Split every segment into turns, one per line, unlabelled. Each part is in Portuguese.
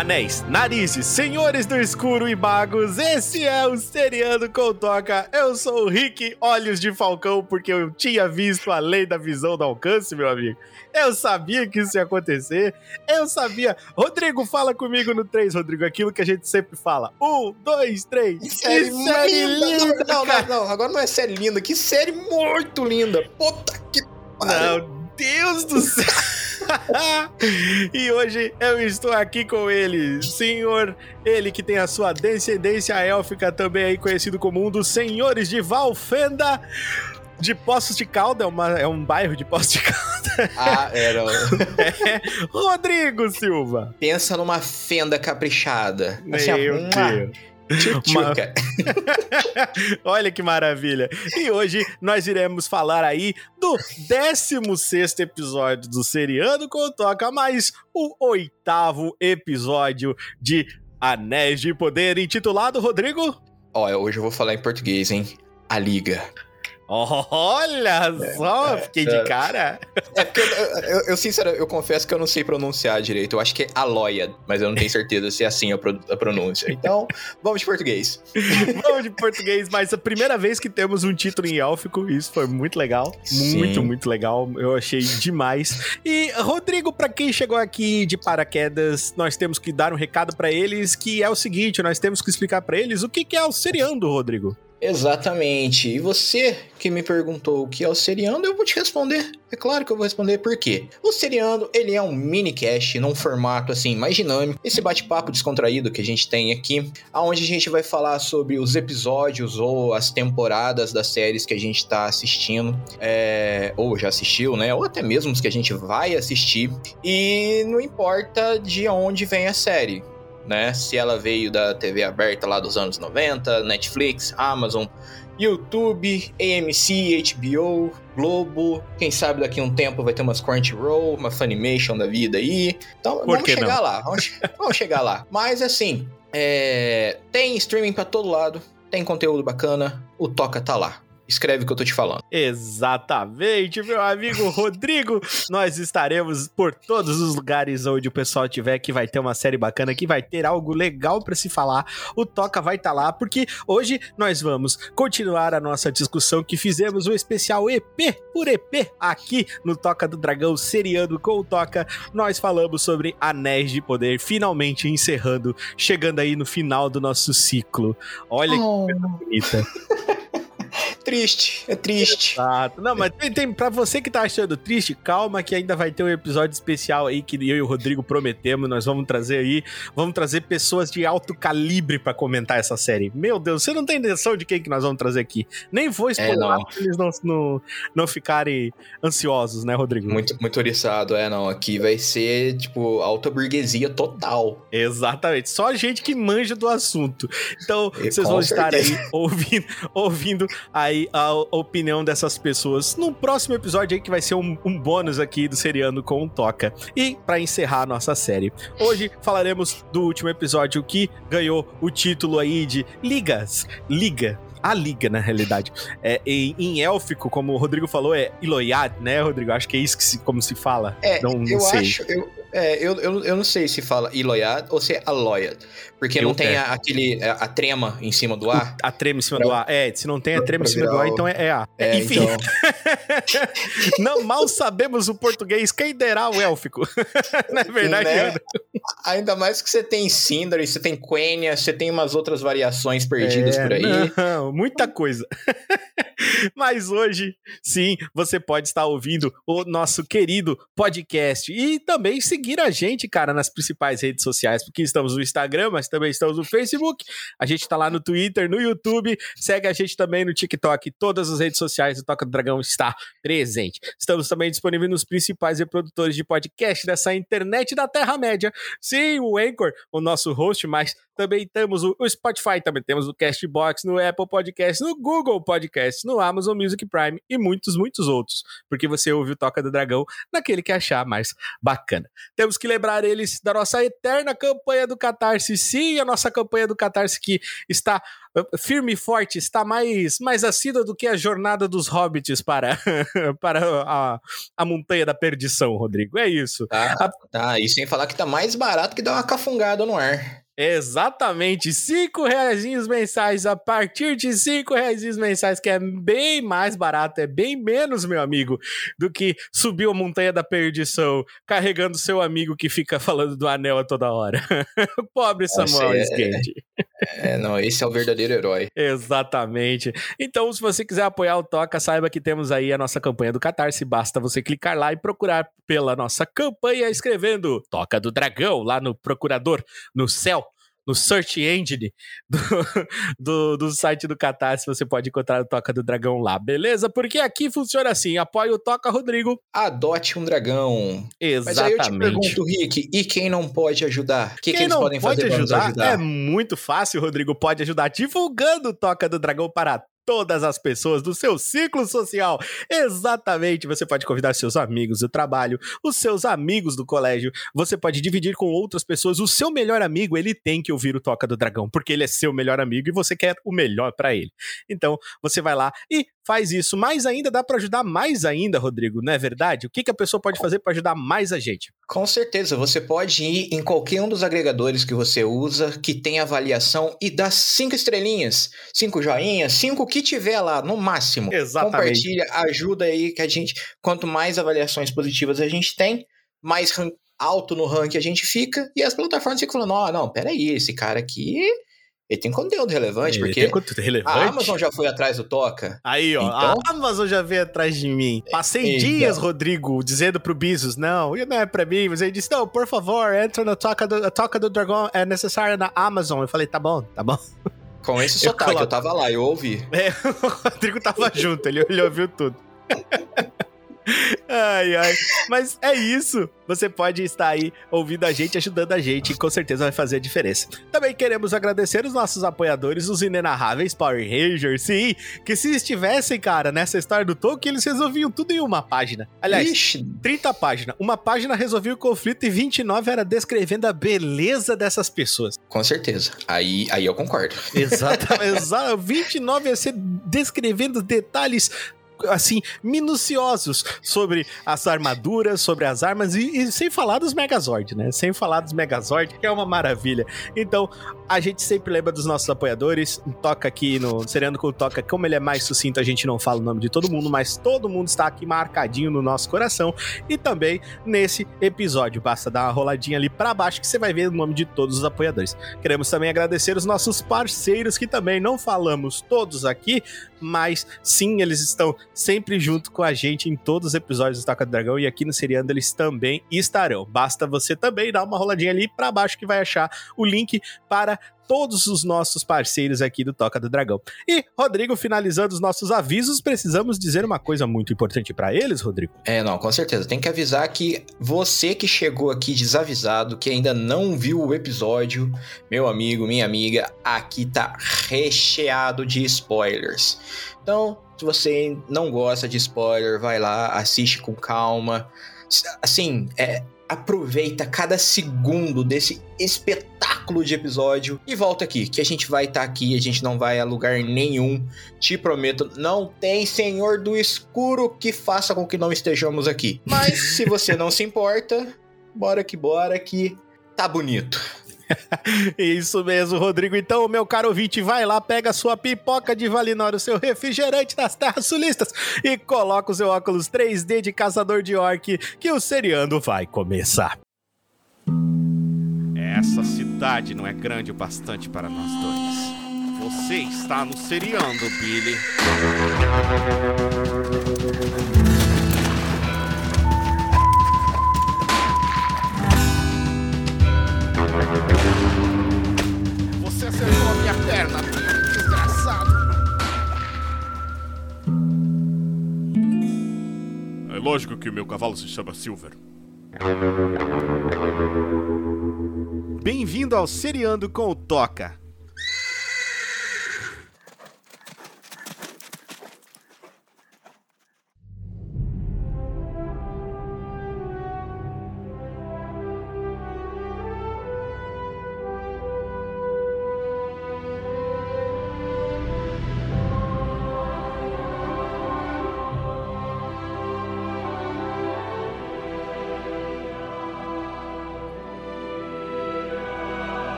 Anéis, narizes, senhores do escuro e magos, esse é o Seriano com Toca. Eu sou o Rick Olhos de Falcão, porque eu tinha visto a lei da visão do alcance, meu amigo. Eu sabia que isso ia acontecer. Eu sabia. Rodrigo, fala comigo no 3, Rodrigo, aquilo que a gente sempre fala. Um, dois, três.
Que série, que série linda! Não, não, não, agora não é série linda, que série muito linda! Puta que
pariu! Meu Deus do céu! e hoje eu estou aqui com ele, senhor, ele que tem a sua descendência élfica, também aí conhecido como um dos senhores de Valfenda de Poços de Calda, é, uma, é um bairro de Poços de Calda.
Ah, era.
é, Rodrigo Silva.
Pensa numa fenda caprichada.
Assim, Meu Deus.
Tchutchuca.
Olha que maravilha. E hoje nós iremos falar aí do 16 episódio do Seriano com Toca, mais o oitavo episódio de Anéis de Poder, intitulado, Rodrigo?
Olha, hoje eu vou falar em português, hein? A Liga.
Olha só, é, fiquei de cara.
É porque eu, eu, eu, sinceramente, eu confesso que eu não sei pronunciar direito. Eu acho que é Aloia, mas eu não tenho certeza se é assim a, a pronúncia. Então, vamos de português.
vamos de português, mas a primeira vez que temos um título em élfico, isso foi muito legal. Sim. Muito, muito legal. Eu achei demais. E, Rodrigo, para quem chegou aqui de paraquedas, nós temos que dar um recado para eles que é o seguinte: nós temos que explicar para eles o que, que é o seriando, Rodrigo.
Exatamente. E você que me perguntou o que é o seriando, eu vou te responder. É claro que eu vou responder por quê. O seriando, ele é um mini cast num formato assim mais dinâmico. Esse bate-papo descontraído que a gente tem aqui, aonde a gente vai falar sobre os episódios ou as temporadas das séries que a gente está assistindo, é, ou já assistiu, né? Ou até mesmo os que a gente vai assistir. E não importa de onde vem a série né? Se ela veio da TV aberta lá dos anos 90, Netflix, Amazon, YouTube, AMC, HBO, Globo, quem sabe daqui a um tempo vai ter umas Crunchyroll, uma Funimation da vida aí. Então vamos chegar não? lá, vamos, vamos chegar lá. Mas assim, é, tem streaming para todo lado, tem conteúdo bacana, o Toca tá lá escreve o que eu tô te falando.
Exatamente, meu amigo Rodrigo. nós estaremos por todos os lugares onde o pessoal tiver que vai ter uma série bacana, que vai ter algo legal para se falar. O Toca vai estar tá lá, porque hoje nós vamos continuar a nossa discussão que fizemos o especial EP por EP aqui no Toca do Dragão, seriando com o Toca. Nós falamos sobre Anéis de Poder, finalmente encerrando, chegando aí no final do nosso ciclo. Olha oh. que coisa bonita.
triste, é triste.
Exato. Não, mas tem, tem, pra você que tá achando triste, calma que ainda vai ter um episódio especial aí que eu e o Rodrigo prometemos. Nós vamos trazer aí, vamos trazer pessoas de alto calibre para comentar essa série. Meu Deus, você não tem noção de quem que nós vamos trazer aqui. Nem vou é, spoiler é, pra eles não, não, não ficarem ansiosos, né, Rodrigo?
Muito, muito oriçado, é, não. Aqui vai ser, tipo, alta burguesia total.
Exatamente. Só gente que manja do assunto. Então, e vocês vão certeza. estar aí ouvindo, ouvindo aí a, opinião dessas pessoas no próximo episódio aí, que vai ser um, um bônus aqui do Seriano com o Toca. E para encerrar a nossa série, hoje falaremos do último episódio que ganhou o título aí de Ligas. Liga a liga, na realidade. É, em, em, élfico, como o Rodrigo falou, é Iloiad, né, Rodrigo? Acho que é isso que se, como se fala.
É, não, não eu sei. acho. Eu, é, eu, eu, eu não sei se fala Iloiad ou se é Aloiad. Porque eu não tem a, aquele, a, a, trema em cima do A.
A trema em cima pra, do A. É, se não tem a trema em cima do A, então é, é A. É, Enfim. Então... não mal sabemos o português, quem derá o élfico. não é verdade? Né?
Ainda mais que você tem Sindri, você tem Quenya, você tem umas outras variações perdidas é, por aí.
Não, muita coisa. Mas hoje, sim, você pode estar ouvindo o nosso querido podcast e também seguir a gente, cara, nas principais redes sociais, porque estamos no Instagram, mas também estamos no Facebook, a gente tá lá no Twitter, no YouTube, segue a gente também no TikTok, todas as redes sociais do Toca do Dragão está presente. Estamos também disponíveis nos principais reprodutores de podcast dessa internet da Terra-média. Sim, o Anchor, o nosso host, mas também temos o Spotify, também temos o Castbox, no Apple Podcast, no Google Podcast, no Amazon Music Prime e muitos, muitos outros, porque você ouve o Toca do Dragão naquele que achar mais bacana. Temos que lembrar eles da nossa eterna campanha do Catarse. Sim, a nossa campanha do Catarse que está uh, firme e forte, está mais, mais assídua do que a jornada dos hobbits para, para a, a montanha da perdição, Rodrigo. É isso.
Tá,
A-
tá, e sem falar que tá mais barato que dar uma cafungada no ar.
Exatamente, cinco reais mensais, a partir de cinco reais mensais, que é bem mais barato, é bem menos, meu amigo, do que subir a montanha da perdição, carregando seu amigo que fica falando do anel a toda hora. Pobre
Nossa,
Samuel
é-
Skate.
É, não, esse é o verdadeiro herói.
Exatamente. Então, se você quiser apoiar o Toca, saiba que temos aí a nossa campanha do Catarse. Basta você clicar lá e procurar pela nossa campanha escrevendo Toca do Dragão lá no procurador, no céu. No search engine do, do, do site do Catarse, você pode encontrar o Toca do Dragão lá, beleza? Porque aqui funciona assim: apoia o Toca Rodrigo.
Adote um dragão. Mas aí eu te
Exatamente.
pergunto, Rick, e quem não pode ajudar? O que, que
Quem
eles
não
podem
pode
fazer
ajudar,
ajudar?
É muito fácil, Rodrigo. Pode ajudar divulgando o Toca do Dragão para todas as pessoas do seu ciclo social. Exatamente. Você pode convidar seus amigos do trabalho, os seus amigos do colégio. Você pode dividir com outras pessoas. O seu melhor amigo, ele tem que ouvir o Toca do Dragão, porque ele é seu melhor amigo e você quer o melhor para ele. Então, você vai lá e faz isso. Mais ainda, dá para ajudar mais ainda, Rodrigo, não é verdade? O que, que a pessoa pode fazer para ajudar mais a gente?
Com certeza, você pode ir em qualquer um dos agregadores que você usa, que tem avaliação e dá cinco estrelinhas, cinco joinhas, cinco que tiver lá, no máximo.
Exatamente.
Compartilha, ajuda aí que a gente, quanto mais avaliações positivas a gente tem, mais alto no ranking a gente fica, e as plataformas ficam falando, ó, não, peraí, esse cara aqui, ele tem conteúdo relevante,
Ele
porque
tem conteúdo relevante.
a Amazon já foi atrás do Toca,
Aí, ó,
Então?
a Amazon já veio atrás de mim. Passei
Então.
dias, Rodrigo, dizendo pro Bezos, não, isso não é pra mim. Mas ele disse, não, por favor, entra na Toca do, a Toca do Dragão, é necessária na Amazon. Eu falei, tá bom, tá bom.
com esse
Eu
sotaque, eu,
coloco-
tava lá, eu ouvi.
É, o Rodrigo tava junto, ele, ele ouviu tudo. Ai, ai. Mas é isso. Você pode estar aí ouvindo a gente, ajudando a gente, e com certeza vai fazer a diferença. Também queremos agradecer os nossos apoiadores, os inenarráveis Power Rangers, sim, que se estivessem, cara, nessa história do Tolkien, eles resolviam tudo em uma página. Aliás,
Ixi,
30 páginas. Uma página resolvia o conflito e 29 era descrevendo a beleza dessas pessoas.
com certeza. Aí, aí eu concordo.
Exatamente. Exa 29 ia ser descrevendo detalhes assim, minuciosos sobre as armaduras, sobre as armas e, e sem falar dos Megazord, né? Sem falar dos Megazord, que é uma maravilha. Então, a gente sempre lembra dos nossos apoiadores. Toca aqui no Seriando com Toca, como ele é mais sucinto, a gente não fala o nome de todo mundo, mas todo mundo está aqui marcadinho no nosso coração e também nesse episódio. Basta dar uma roladinha ali para baixo que você vai ver o nome de todos os apoiadores. Queremos também agradecer os nossos parceiros que também não falamos todos aqui, mas sim, eles estão sempre junto com a gente em todos os episódios do Toca do Dragão e aqui no Seriando eles também estarão. Basta você também dar uma roladinha ali para baixo que vai achar o link para todos os nossos parceiros aqui do Toca do Dragão. E, Rodrigo, finalizando os nossos avisos, precisamos dizer uma coisa muito importante para eles, Rodrigo.
É, não, com certeza. Tem que avisar que você que chegou aqui desavisado, que ainda não viu o episódio, meu amigo, minha amiga, aqui tá recheado de spoilers. Então, se você não gosta de spoiler, vai lá, assiste com calma. Assim, é, aproveita cada segundo desse espetáculo de episódio e volta aqui, que a gente vai estar aqui, a gente não vai a lugar nenhum. Te prometo, não tem senhor do escuro que faça com que não estejamos aqui. Mas se você não se importa, bora que bora que tá bonito.
Isso mesmo, Rodrigo. Então, meu caro ouvinte, vai lá, pega sua pipoca de Valinor, o seu refrigerante das terras sulistas e coloca o seu óculos 3D de caçador de orc, que o seriando vai começar. Essa cidade não é grande o bastante para nós dois. Você está no seriando, Billy. Acertou a minha perna, desgraçado. É lógico que o meu cavalo se chama Silver. Bem-vindo ao Seriando com o Toca.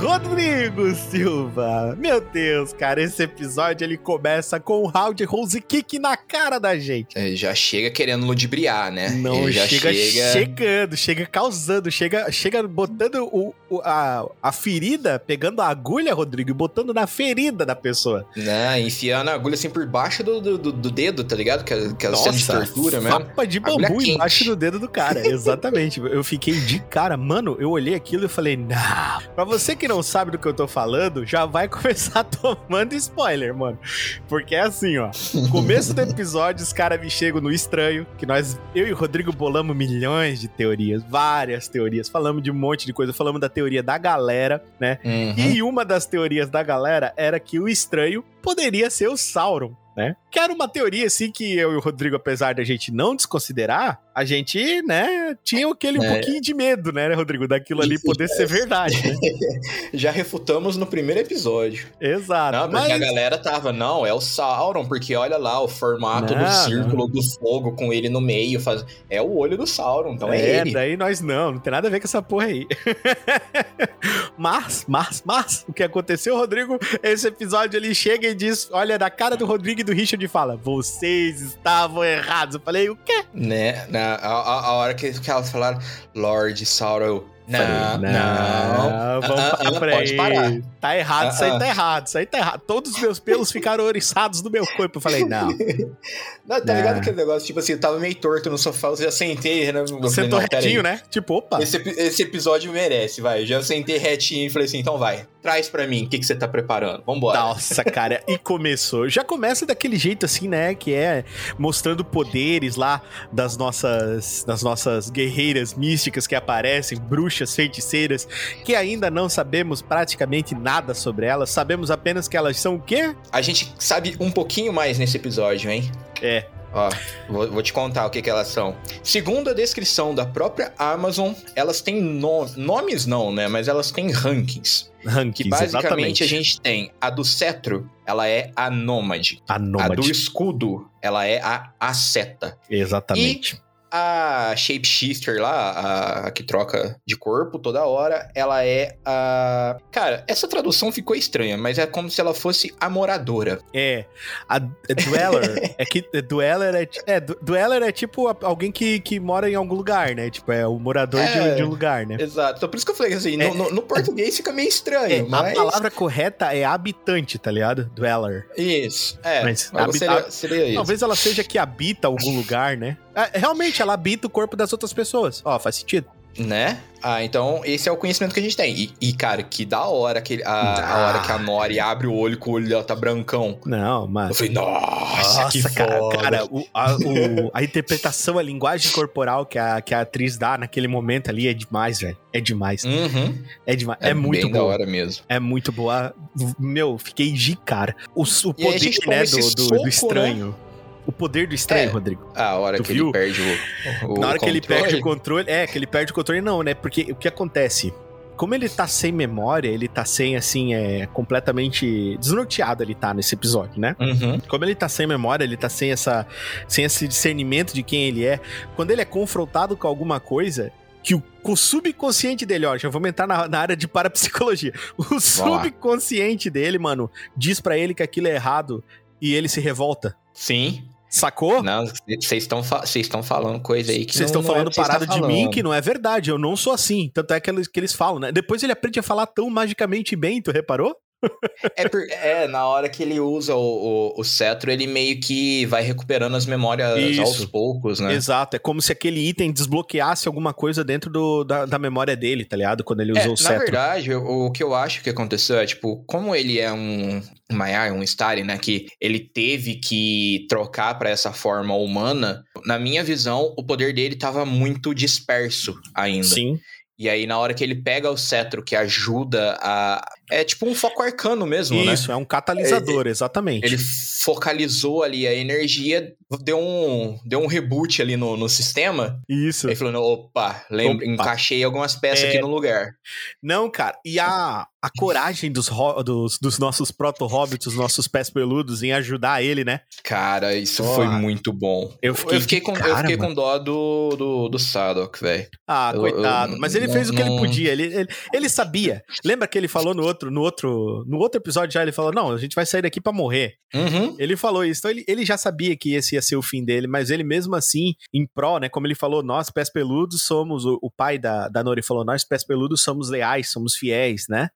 Rodrigo Silva. Meu Deus, cara, esse episódio ele começa com um round rose kick na cara da gente.
É, já chega querendo ludibriar, né?
Não,
Ele já
chega, chegando, chega causando, chega, chega botando o, o- a, a ferida, pegando a agulha, Rodrigo, e botando na ferida da pessoa.
Né, enfiando a agulha assim por baixo do, do, do- do dedo, tá ligado? Que, aquela cena de tortura mesmo.
Fapa de bambu embaixo do dedo do cara. Exatamente. eu fiquei de cara. Mano, eu olhei aquilo e falei, não. Pra você que não sabe do que eu tô falando, já vai começar tomando spoiler, mano. Porque é assim, ó. Começo do episódio, os caras me chegam no estranho, que nós, eu e o Rodrigo bolamos milhões de teorias, várias teorias. Falamos de um monte de coisa. Falamos da teoria da galera, né?
Uhum.
E uma das teorias da galera era que o estranho poderia ser o Sauron, né? Que era uma teoria, assim, que eu e o Rodrigo, apesar da gente não desconsiderar, a gente, né, tinha aquele um
É.
pouquinho de medo, né, Rodrigo, daquilo ali poder ser verdade, né?
Já refutamos no primeiro episódio.
Exato.
Não,
mas...
a galera tava, não, é o Sauron, porque olha lá o formato
Não,
do círculo do fogo com ele no meio. Faz... É o olho do Sauron, então é,
é,
ele.
daí nós não, não tem nada a ver com essa porra aí. mas, mas, mas, o que aconteceu, Rodrigo? Esse episódio ele chega e diz: olha na cara do Rodrigo e do Richard e fala: vocês estavam errados. Eu falei: o quê?
Né? Na, a, a- hora que, que elas falaram, Lord Sauron. Não,
Falei,
não.
vamos
Ah,
parar
ah,
por
pode
aí.
parar.
Tá errado, isso aí
Ah,
tá errado, isso aí tá errado. Todos os meus pelos ficaram oriçados no meu corpo. Eu falei, não.
Não, tá
Não.
ligado aquele negócio? Tipo assim, eu tava meio torto no sofá, eu já sentei, né?
Sentou
não,
retinho, né? Tipo, opa.
Esse, esse episódio merece, vai. Eu já sentei retinho e falei assim, então vai, traz pra mim, o que, que você tá preparando? Vambora.
Nossa, cara, e começou. Já começa daquele jeito assim, né? Que é mostrando poderes lá das nossas, das nossas guerreiras místicas que aparecem, bruxas, feiticeiras, que ainda não sabemos praticamente nada sobre elas. Sabemos apenas que elas são o quê?
A gente sabe um pouquinho mais nesse episódio, hein?
É.
Ó, vou, vou te contar o que, que elas são. Segundo a descrição da própria Amazon, elas têm no- nomes não, né? Mas elas têm rankings.
Rankings,
Que basicamente
exatamente.
a gente tem a do cetro, ela é a nômade.
A
A do
nômade.
escudo, ela é a asceta.
Exatamente.
A shapeshifter lá, a, a que troca de corpo toda hora, ela é a. Cara, essa tradução ficou estranha, mas é como se ela fosse a moradora.
É. A é Dweller. é que é, Dweller é, é. Dweller é tipo a- alguém que, que mora em algum lugar, né? Tipo, é o morador de,
É.
de um lugar, né?
Exato. Então por isso que eu falei assim,
É.
no, no- no português fica meio
É,
estranho,
A
mas.
palavra correta é habitante, tá ligado? Dweller.
Isso. É,
Mas
mas
habita-
seria, seria isso.
Talvez ela seja que habita algum lugar, né? É, realmente, ela habita o corpo das outras pessoas. Ó, faz sentido.
Né? Ah, então esse é o conhecimento que a gente tem. E, e, cara, que da hora que a, a
Ah.
hora que a Nori abre o olho que o olho dela tá brancão.
Não,
Eu
mas.
falei, nossa, que
cara,
foda.
cara o- a, o- a interpretação, a linguagem corporal que a, que a atriz dá naquele momento ali é demais, velho. É demais.
Uhum.
É demais. É,
É,
muito
bem da
boa.
hora mesmo.
É muito boa. Meu, fiquei de cara. O, o
a
poder, né, do, do-
soco,
do estranho. O poder do estranho,
É.
Rodrigo.
A hora
Tu
que
viu?
ele perde o, o
Na hora que ele
controle.
perde o controle. É, que ele perde o controle, não, né? Porque o que acontece? Como ele tá sem memória, ele tá sem, assim, é completamente desnorteado, ele tá nesse episódio, né?
Uhum.
Como ele tá sem memória, ele tá sem essa sem esse discernimento de quem ele é. Quando ele é confrontado com alguma coisa que o, o subconsciente dele, ó, já vamos entrar na, na área de parapsicologia. O subconsciente dele, mano, diz pra ele que aquilo é errado e ele se revolta.
Sim.
Sacou?
Não, vocês estão vocês estão falando coisa aí que
Vocês
não-
estão
é
falando
vocês
parada
tá
de mim que não é verdade. Eu não sou assim. Tanto é que eles, que eles falam, né? Depois ele aprende a falar tão magicamente bem, tu reparou?
É, por- é, na hora que ele usa o, o, o cetro, ele meio que vai recuperando as memórias
Isso.
aos poucos, né?
Exato. É como se aquele item desbloqueasse alguma coisa dentro do- da, da memória dele, tá ligado? Quando ele
É,
usou o
na
cetro.
verdade, o, o que eu acho que aconteceu é, tipo, como ele é um Maiar, um Stalin, né, que ele teve que trocar pra essa forma humana, na minha visão, o poder dele tava muito disperso ainda.
Sim.
E aí, na hora que ele pega o cetro, que ajuda a... É tipo um foco arcano mesmo, né?
Isso, é um catalisador, exatamente.
Ele focalizou ali a energia, deu um, deu um reboot ali no, no sistema.
Isso.
Aí falou, opa, lembra,
Opa.
encaixei algumas peças
É.
aqui no lugar.
Não, cara. E a, a coragem dos, dos, dos nossos proto-hobbits, os nossos pés peludos, em ajudar ele, né?
Cara, isso
Porra.
foi muito bom.
Eu fiquei de
com, eu
cara,
fiquei
mano.
com dó do, do, do Sadok, velho.
Ah,
Eu-
coitado.
eu-
Mas ele
não-
fez o que ele
não-
podia. Ele, ele, ele sabia. Lembra que ele falou no outro, no outro, no outro episódio já? Ele falou: Não, a gente vai sair daqui pra morrer.
Uhum.
Ele falou isso. Então ele, ele já sabia que esse ia ser o fim dele, mas ele mesmo assim, em pró, né? Como ele falou, nós, pés peludos, somos. O, o pai da, da Nori falou: Nós, pés peludos, somos leais, somos fiéis, né?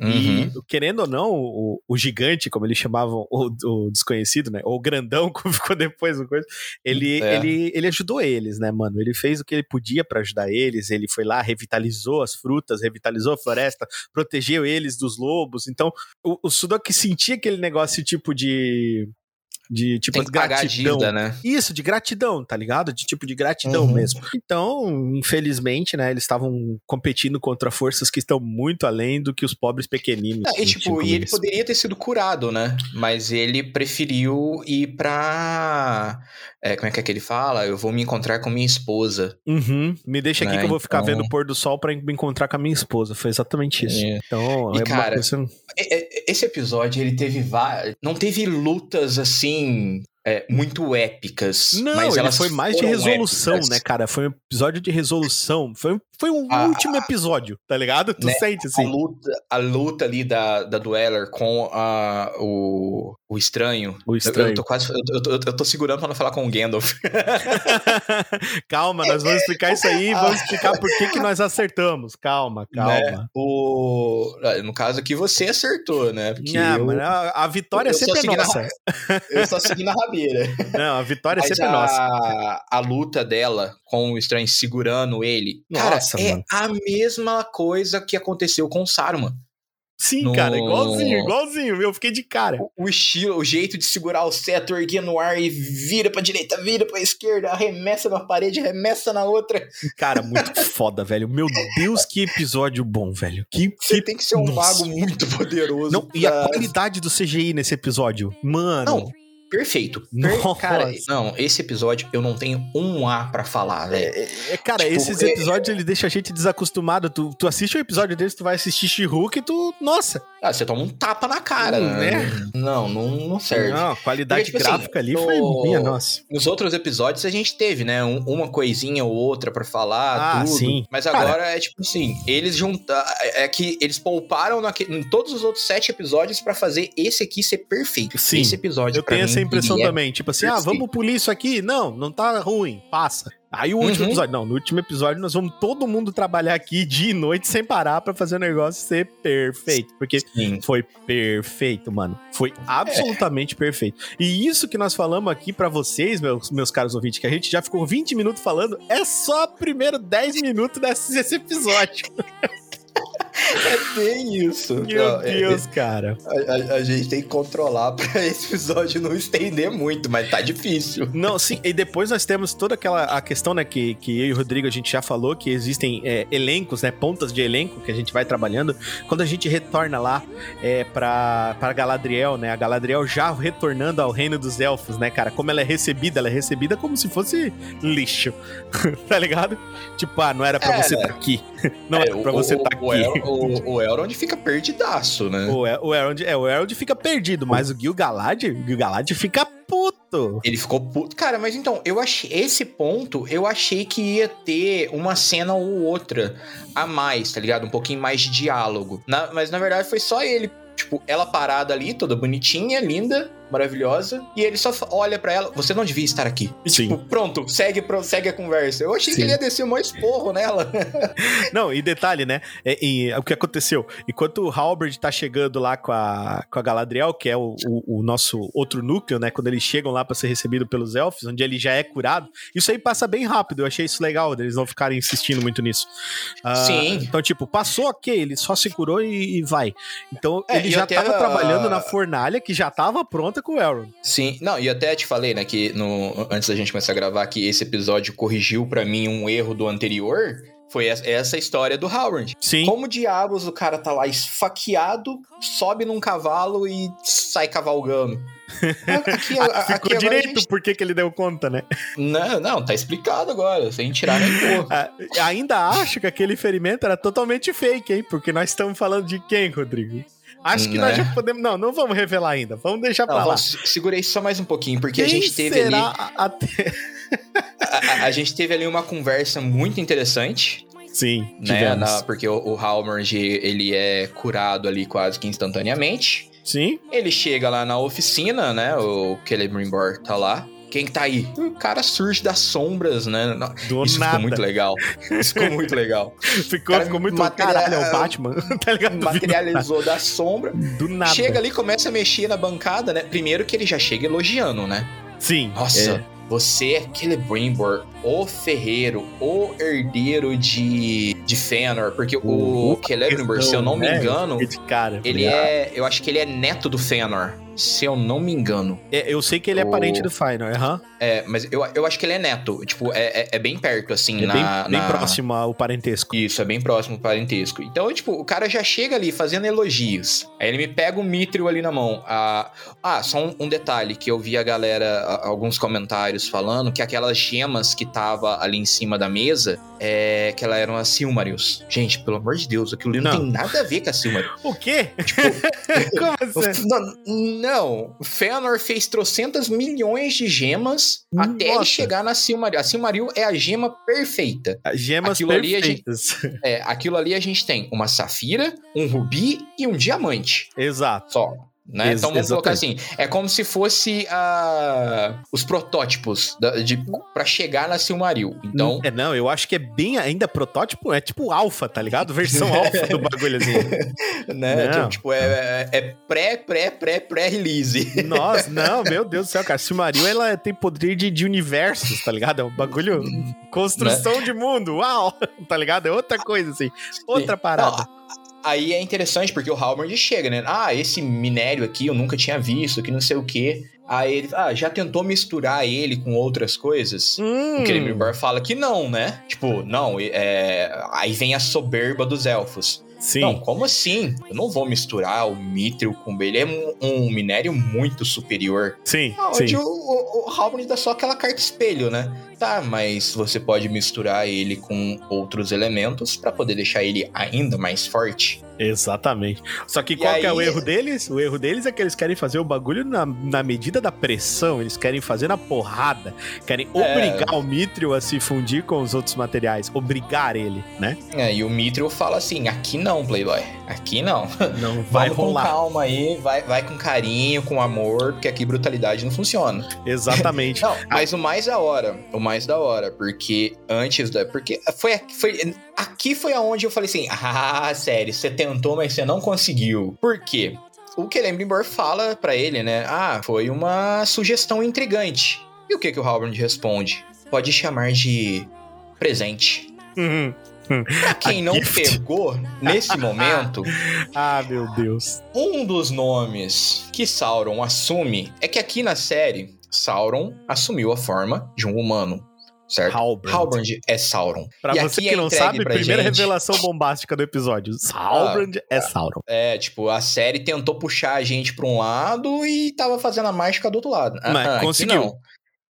Uhum.
E, querendo ou não, o, o gigante, como eles chamavam, o, o desconhecido, né? Ou o grandão, como ficou depois, coisa, ele,
É.
ele, ele ajudou eles, né, mano? Ele fez o que ele podia pra ajudar eles. Ele foi lá, revitalizou as frutas, revitalizou a floresta, protegeu eles dos lobos. Então, o, o Sudoku sentia aquele negócio tipo de. De tipo
Tem que pagar a
gratidão.
dívida, né?
Isso, de gratidão, tá ligado? De tipo de gratidão
Uhum.
mesmo. Então, infelizmente, né, eles estavam competindo contra forças que estão muito além do que os pobres pequeninos.
Ah, e, tipo,
como
e ele poderia ter sido curado, né? Mas ele preferiu ir pra. é, como é que é que ele fala? Eu vou me encontrar com minha esposa.
Uhum. Me deixa aqui
Né,
que eu vou ficar
então-
vendo o pôr do sol pra me encontrar com a minha esposa. Foi exatamente isso.
É.
Então,
E,
é
cara,
coisa...
Esse episódio, ele teve várias. Não teve lutas assim. being é, muito épicas.
Não,
mas elas
foi mais de resolução,
épicas.
né, cara? Foi um episódio de resolução. Foi, foi um
A-
último episódio, tá ligado? Tu
Né,
sente
A
assim.
luta, a luta ali da, da Dweller com a, o, o estranho.
O
Eu,
estranho.
eu tô quase. Eu, eu eu tô segurando pra não falar com o Gandalf.
calma, nós vamos explicar isso aí, vamos explicar por que, que nós acertamos. Calma, calma.
Né? O, no caso aqui, você acertou, né? Porque
Ah,
eu,
mano, a, a vitória
eu
sempre é
na-
nossa.
eu só segui na rabeira.
Não, a vitória
Mas
sempre é
a,
nossa.
a luta dela com o estranho segurando ele,
Nossa,
cara,
mano.
é a mesma coisa que aconteceu com o Saruman.
Sim,
no-
cara, igualzinho, igualzinho. Eu fiquei de cara.
O, o estilo, o jeito de segurar o cetro, erguer no ar e vira pra direita, vira pra esquerda, arremessa na parede, arremessa na outra.
Cara, muito foda, velho. Meu Deus, que episódio bom, velho. Que,
Você
que...
tem que ser um
Nossa.
mago muito poderoso.
Não, e a qualidade do CGI nesse episódio? Mano.
Não, perfeito. Per-
Nossa.
Cara, não, esse episódio eu não tenho um A pra falar, velho.
É, cara,
Tipo,
esses
é-
episódios ele deixa a gente desacostumado. Tu, tu assiste um episódio desse, tu vai assistir She-Hulk e tu. Nossa!
Ah, você toma um tapa na cara,
Hum,
né?
né?
Não, não, não serve.
Não, a qualidade
Porque, tipo assim,
gráfica ali
no-
foi minha, nossa.
Nos outros episódios a gente teve, né? um- uma coisinha ou outra pra falar,
Ah,
tudo.
sim.
Mas
Cara-
agora é tipo assim, eles juntaram. É que eles pouparam naque- em todos os outros sete episódios pra fazer esse aqui ser perfeito.
Sim,
esse episódio
Eu
pra
tenho
mim,
essa impressão
ele é-
também. Tipo assim, ah, vamos polir isso aqui? Não, não tá ruim, passa. Aí o último
Uhum.
episódio, não, no último episódio nós vamos todo mundo trabalhar aqui dia e noite sem parar pra fazer o negócio ser perfeito. Porque
Sim.
Foi perfeito, mano. Foi absolutamente perfeito. E isso que nós falamos aqui pra vocês, meus, meus caros ouvintes, que a gente já ficou 20 minutos falando, é só o primeiro 10 minutos desse, desse episódio.
É bem isso.
Meu
Não, é-
Deus, cara.
a, a- a gente tem que controlar pra esse episódio não estender muito, mas tá difícil.
Não, sim, e depois nós temos toda aquela a questão, né, que, que eu e o Rodrigo a gente já falou, que existem é, elencos, né, pontas de elenco que a gente vai trabalhando. Quando a gente retorna lá é, pra, pra Galadriel, né, a Galadriel já retornando ao reino dos elfos, né, cara, como ela é recebida, ela é recebida como se fosse lixo, tá ligado? Tipo, ah, não era pra
É,
você
né?
tá aqui, não era pra
o-
você
o,
tá
o,
aqui.
O, o Elrond fica perdidaço, né?
O, El- o Elrond, é, o Elrond fica perdido, mas o Gil-galad, o Gil-galad fica puto.
Ele ficou puto. Cara, mas então, eu achei. Esse ponto, eu achei que ia ter uma cena ou outra a mais, tá ligado? Um pouquinho mais de diálogo. Na- mas na verdade foi só ele. Tipo, ela parada ali, toda bonitinha, linda, maravilhosa. E ele só olha pra ela, você não devia estar aqui. E
Sim.
tipo, pronto, segue, segue a conversa. Eu achei
Sim.
que ele ia descer um esporro nela.
Não, e detalhe, né? É, e o que aconteceu? Enquanto o Halberd tá chegando lá com a, com a Galadriel, que é o, o- o nosso outro núcleo, né? Quando eles chegam lá pra ser recebido pelos elfos, onde ele já é curado, isso aí passa bem rápido. Eu achei isso legal, eles não ficarem insistindo muito nisso. Ah,
Sim.
Então, tipo, passou ok, ele só se curou e, e vai. Então,
É,
ele já
até
tava trabalhando na fornalha que já tava pronta com o Elrond.
Sim, não, e até te falei, né, que no, antes da gente começar a gravar, que esse episódio corrigiu pra mim um erro do anterior. Foi essa história do Howard.
Sim.
Como diabos o cara tá lá esfaqueado, sobe num cavalo e sai cavalgando?
Aqui, a, Ficou aqui direito gente... por que, que ele deu conta, né?
Não, não, tá explicado agora, sem tirar nem porra.
Ainda acho que aquele ferimento era totalmente fake, hein? Porque nós estamos falando de quem, Rodrigo? Acho que né? nós já podemos. Não, não vamos revelar ainda. Vamos deixar não, pra lá.
Segurei só mais um pouquinho, porque Quem a gente teve ali. Até... a, a, gente teve ali uma conversa muito interessante.
Sim,
né? Na, porque o, o Halmord, ele é curado ali quase que instantaneamente.
Sim.
Ele chega lá na oficina, né? O Celebrimbor tá lá. Quem tá aí? O cara surge das sombras, né?
Do
Isso
nada.
ficou muito legal. Isso ficou muito legal.
ficou, cara, ficou muito
material...
caralho, é o Batman, tá ligado?
Materializou da sombra.
Do nada.
Chega ali, começa a mexer na bancada, né? Primeiro que ele já chega elogiando, né?
Sim.
Nossa, é. você é Celebrimbor, o ferreiro, o herdeiro de, de Fëanor, porque o, o Celebrimbor, se eu não me né? engano,
cara,
ele é, eu acho que ele é neto do Fëanor se eu não me engano.
É, eu sei que ele é parente do Final, aham. Uhum.
É, mas eu, eu acho que ele é neto. Tipo, é, é, é bem perto, assim,
é
na,
bem,
na...
bem próximo ao parentesco.
Isso, é bem próximo ao parentesco. Então, tipo, o cara já chega ali fazendo elogios. Aí ele me pega o um Mithril ali na mão. Ah, ah só um, um, detalhe que eu vi a galera, alguns comentários falando que aquelas gemas que tava ali em cima da mesa, é, que elas eram as Silmarils. Gente, pelo amor de Deus, aquilo ali não, não tem nada a ver com a Silmaril.
o quê?
Tipo, Como assim? Não, não, Fëanor fez trocentas milhões de gemas Nossa. até ele chegar na Silmaril. A Silmaril é a gema perfeita.
As gemas aquilo perfeitas.
Ali gente, é, aquilo ali a gente tem uma safira, um rubi e um diamante.
Exato.
Só. Né? Ex então vamos colocar assim, é como se fosse uh, os protótipos para chegar na Silmaril. Então,
é não, eu acho que é bem ainda protótipo, é tipo alfa, tá ligado? Versão alfa do bagulhozinho.
né? Não. Tipo, é, é, é pré, pré, pré, pré release.
Nossa, não, meu Deus do céu, cara, Silmaril ela tem poder de, de universos, tá ligado? É um bagulho construção né? de mundo. Uau, tá ligado? É outra coisa assim, outra parada. Não,
Aí é interessante porque o Halmond chega, né? Ah, esse minério aqui eu nunca tinha visto, que não sei o quê. Aí ele ah, já tentou misturar ele com outras coisas. Hum. O Celebrimbor fala que não, né? Tipo, não, é... aí vem a soberba dos elfos.
Sim.
Não, como assim? Eu não vou misturar o Mithril com ele. É um, um minério muito superior.
Sim.
Ah,
sim.
o, o, o dá só aquela carta espelho, né? Tá, mas você pode misturar ele com outros elementos para poder deixar ele ainda mais forte.
Exatamente. Só que e qual aí... que é o erro deles? O erro deles é que eles querem fazer o bagulho na, na medida da pressão, eles querem fazer na porrada, querem é... obrigar o Mithril a se fundir com os outros materiais, obrigar ele, né?
É, e o Mithril fala assim, aqui não, Playboy, aqui não.
Não vai
Vamos rolar. com calma aí, vai, vai com carinho, com amor, porque aqui brutalidade não funciona.
Exatamente.
não, mas o mais da hora, o mais da hora, porque antes da... Porque foi, foi aqui foi aonde eu falei assim, ah, sério, você tentou, mas você não conseguiu. Por quê? O Celebrimbor fala para ele, né? Ah, foi uma sugestão intrigante. E o que, que o Halbrand responde? Pode chamar de presente.
Uhum.
Pra quem não pegou nesse momento.
ah, meu Deus.
Um dos nomes que Sauron assume é que aqui na série, Sauron assumiu a forma de um humano certo?
Halbrand.
Halbrand é Sauron.
Pra e você que é não sabe, primeira
gente...
revelação bombástica do episódio. Halbrand ah, é Sauron.
É, tipo, a série tentou puxar a gente pra um lado e tava fazendo a mágica do outro lado.
Mas ah, conseguiu.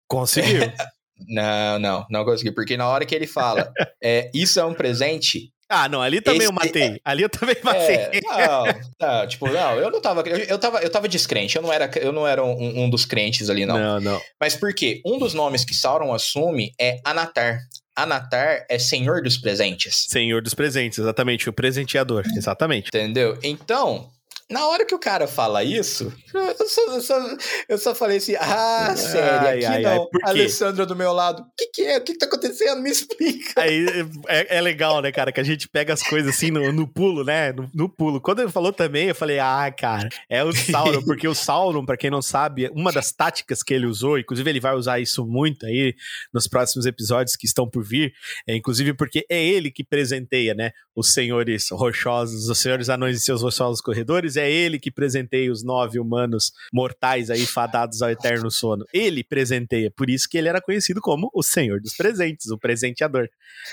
Conseguiu.
não, não, não conseguiu. Porque na hora que ele fala, é, isso é um presente,
ah, não, ali também Esse, eu matei. É, ali eu também matei. É,
não, tá, tipo, não, eu não tava. Eu, eu, tava, eu tava descrente, eu não era, eu não era um, um, dos crentes ali, não.
Não, não.
Mas por quê? Um dos nomes que Sauron assume é Anatar. Anatar é senhor dos presentes.
Senhor dos presentes, exatamente, o presenteador, exatamente.
Entendeu? Então, na hora que o cara fala isso, eu só, eu só, eu só falei assim: ah, sério, aqui ai, não. Ai, Alessandra do meu lado, o que, que é? O que, que tá acontecendo? Me explica.
Aí é, é, legal, né, cara, que a gente pega as coisas assim no, no pulo, né? No, no, pulo. Quando ele falou também, eu falei: ah, cara, é o Sauron, porque o Sauron, para quem não sabe, uma das táticas que ele usou, inclusive ele vai usar isso muito aí nos próximos episódios que estão por vir, é, inclusive porque é ele que presenteia, né? Os senhores rochosos, os senhores anões e seus rochosos corredores é ele que presenteia os nove humanos mortais aí fadados ao eterno sono. Ele presenteia, por isso que ele era conhecido como o Senhor dos Presentes, o presenteador.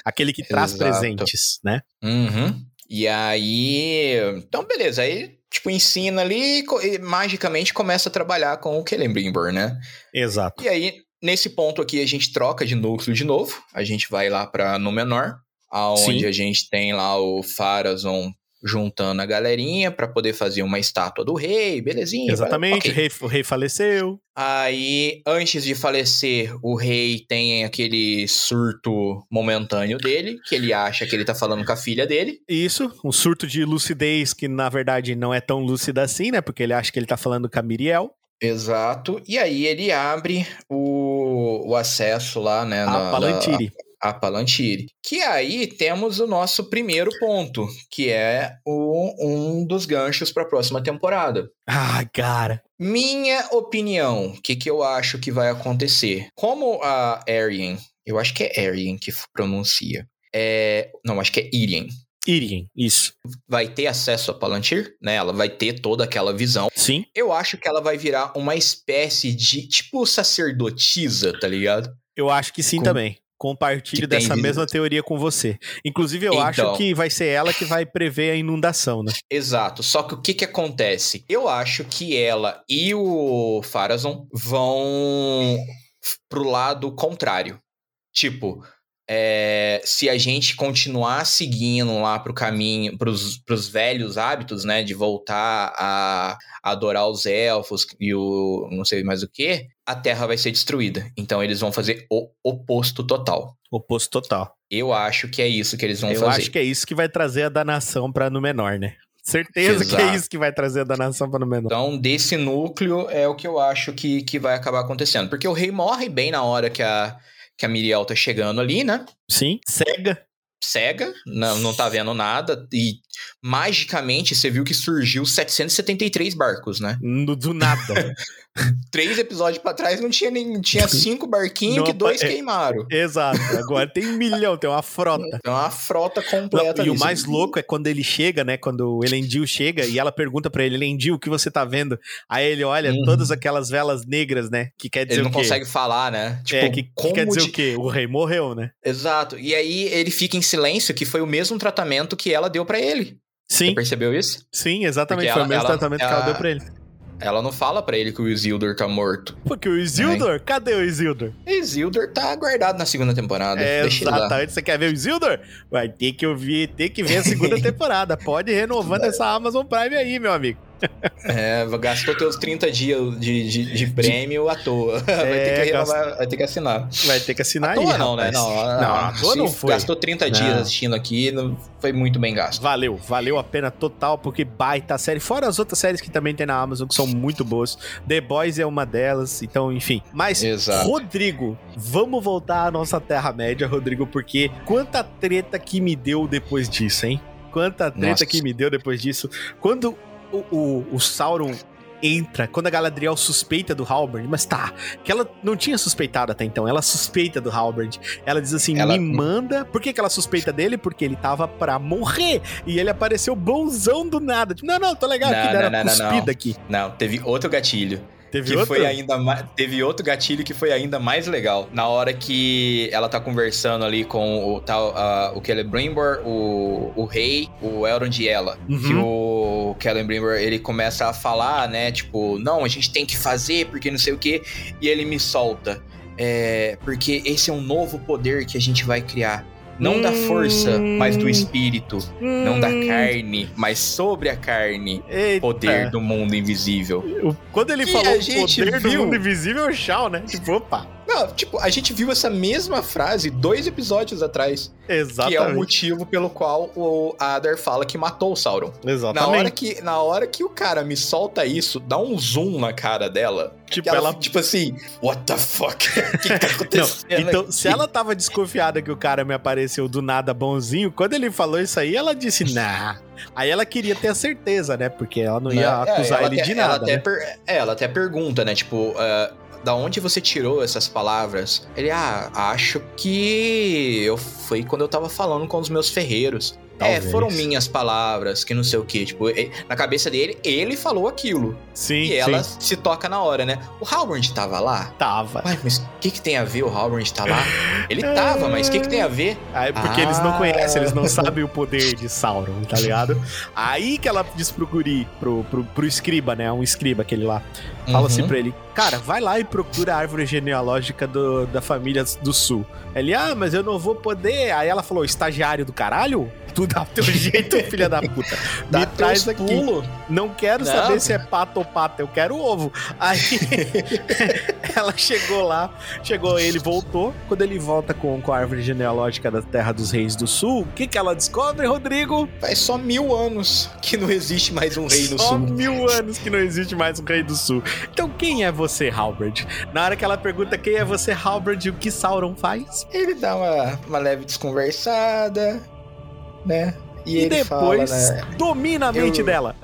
Aquele que traz
Exato.
presentes, né?
Uhum. E aí. Então, beleza. Aí, tipo, ensina ali e magicamente começa a trabalhar com o Celebrimbor, né?
Exato.
E aí, nesse ponto aqui, a gente troca de núcleo de novo. A gente vai lá pra Númenor, aonde
Sim.
a gente tem lá o Pharazon juntando a galerinha pra poder fazer uma estátua do rei, belezinha.
Exatamente,
ok.
o, rei, o rei faleceu.
Aí, antes de falecer, o rei tem aquele surto momentâneo dele, que ele acha que ele tá falando com a filha dele.
Isso, um surto de lucidez que na verdade não é tão lúcida assim, né? Porque ele acha que ele tá falando com a Miriel.
Exato. E aí ele abre o, o acesso lá, né?
A Palantiri.
A Palantiri. Que aí temos o nosso primeiro ponto, que é o, um dos ganchos para a próxima temporada.
Ah, cara.
Minha opinião, o que, que eu acho que vai acontecer? Como a Aryen, eu acho que é Aryen que pronuncia. É, não, acho que é Irien.
Irien, isso.
Vai ter acesso a Palantir, né? Ela vai ter toda aquela visão.
Sim.
Eu acho que ela vai virar uma espécie de, tipo, sacerdotisa, tá ligado?
Eu acho que sim
Com-
também. Compartilho dessa
vis-
mesma teoria com você. Inclusive, eu
Então.
acho que vai ser ela que vai prever a inundação, né?
Exato. Só que o que que acontece? Eu acho que ela e o Farazon vão pro lado contrário. Tipo, é, se a gente continuar seguindo lá pro caminho, pros, pros velhos hábitos, né, de voltar a, a adorar os elfos e o não sei mais o que, a Terra vai ser destruída. Então eles vão fazer o oposto total.
Oposto total.
Eu acho que é isso que eles vão
eu
fazer.
acho que é isso que vai trazer a danação pra Númenor, né? Certeza que é
Exato.
isso que vai trazer a danação pra Númenor.
Então, desse núcleo é o que eu acho que, que vai acabar acontecendo. Porque o rei morre bem na hora que a, que a Miriel tá chegando ali, né?
Sim, cega.
Cega, não, não tá vendo nada. E magicamente você viu que surgiu 773 barcos, né?
no- do nada.
Três episódios pra trás não tinha nem. Tinha cinco barquinhos
Não
que dois
apa- é.
queimaram.
Exato. Agora tem um milhão, tem uma frota.
Então, uma frota
Não,
completa.
e o mais louco é quando ele chega, né? Quando o Elendil chega e ela pergunta pra ele, Elendil, o que você tá vendo? Aí ele olha
Uhum.
todas aquelas velas negras, né? Que quer dizer
Ele não consegue falar, né? Tipo,
é, que, que quer dizer
de-
o quê? O rei morreu, né?
Exato. E aí ele fica em silêncio, que foi o mesmo tratamento que ela deu pra ele. Você
Sim,
percebeu isso?
sim, exatamente.
Porque
Foi
ela-
o mesmo
ela-
tratamento que ela
ela-
deu pra ele.
Ela não fala pra ele que o Isildur tá morto.
Porque o Isildur, cadê o Isildur?
Isildur tá guardado na segunda temporada.
É, exatamente. Você quer ver o Isildur? Vai ter que ouvir, ter que ver a segunda temporada. Pode ir renovando essa Amazon Prime aí, meu amigo.
É, gastou teus 30 dias de, de, de prêmio à toa. vai, ter que renovar, vai ter que assinar.
Vai ter que assinar
À
aí.
toa não, né?
rapaz.
Não,
não, à toa não foi.
Gastou 30 dias
Não.
assistindo aqui, não foi muito bem gasto.
Valeu, valeu a pena total, porque baita série. Fora as outras séries que também tem na Amazon, que são muito boas. The Boys é uma delas, então, enfim. Mas,
Exato.
Rodrigo, vamos voltar à nossa Terra-média, Rodrigo, porque quanta treta que me deu depois disso, hein? Quanta treta
Nossa.
que me deu depois disso. Quando o, o, o Sauron entra, quando a Galadriel suspeita do Halberd, mas tá, que ela não tinha suspeitado até então, ela suspeita do Halberd. Ela diz assim,
Ela-
me manda. Por que, que ela suspeita dele? Porque ele tava pra morrer. E ele apareceu bonzão do nada. Tipo, não, não, tô legal
Não,
aqui,
não,
deram
não,
cuspida
não.
aqui.
Não, teve outro gatilho.
Teve
que
outro?
foi ainda mais. Teve outro gatilho que foi ainda mais legal. Na hora que ela tá conversando ali com o tal. ah, o Celebrimbor, o, o rei, o Elrond e ela.
Uhum.
Que o Celebrimbor ele começa a falar, né? Tipo, não, a gente tem que fazer porque não sei o quê. E ele me solta. É, porque esse é um novo poder que a gente vai criar. Não da força, mas do espírito. Não da
Hum,
carne, mas sobre a carne.
Eita.
Poder do mundo invisível.
Quando ele
Que
falou poder do
viu.
mundo invisível, é o Shao, né? Tipo, opa.
Não, tipo, a gente viu essa mesma frase dois episódios atrás.
Exatamente.
Que é o motivo pelo qual o Adar fala que matou o Sauron. Na
Exatamente.
hora, que, na hora que o cara me solta isso, dá um zoom na cara dela.
tipo,
ela,
ela...
tipo assim, what the fuck? O que, tá
Não,
acontecendo?
então,
aqui?
se ela tava desconfiada que o cara me apareceu do nada bonzinho, quando ele falou isso aí, ela disse, nah. Aí ela queria ter a certeza, né? Porque ela não ia?
É,
acusar
ela
ele
até-
de
ela
nada.
até
né?
per- é, ela até pergunta, né? Tipo, ah, da onde você tirou essas palavras? Ele, ah, acho que eu foi quando eu tava falando com os meus ferreiros. É,
Talvez.
foram minhas palavras, que não sei o que. Tipo, na cabeça dele, ele falou aquilo.
Sim,
e
sim.
ela se toca na hora, né? O Halbrand tava lá?
Tava.
Ué, mas o que, que tem a ver o Halbrand tá lá? Ele tava, mas o que, que tem a ver?
Aí, porque eles não
Ah.
conhecem, eles não sabem o poder de Sauron, tá ligado? Aí que ela diz pro guri, pro, pro, pro escriba, né? Um escriba, aquele lá. Fala
Uhum.
assim pra ele, cara, vai lá e procura a árvore genealógica do, da família do sul. Ele, ah, mas eu não vou poder. Aí ela falou, estagiário do caralho? Tu dá o teu jeito, filha da puta.
Dá
Me traz aqui.
pulos.
Não quero
Não.
saber se é pato ou pata, eu quero ovo. Aí ela chegou lá, chegou, ele voltou. Quando ele volta com, com a árvore genealógica da Terra dos Reis do Sul, o que, que ela descobre, Rodrigo?
Faz só mil anos que não existe mais um rei no
Só
sul.
mil anos que não existe mais um Rei do Sul. Então quem é você, Halberd? Na hora que ela pergunta quem é você, Halberd, o que Sauron faz?
Ele dá uma, uma leve desconversada, né? E,
E, depois
fala, né?
domina a mente
Eu-
dela.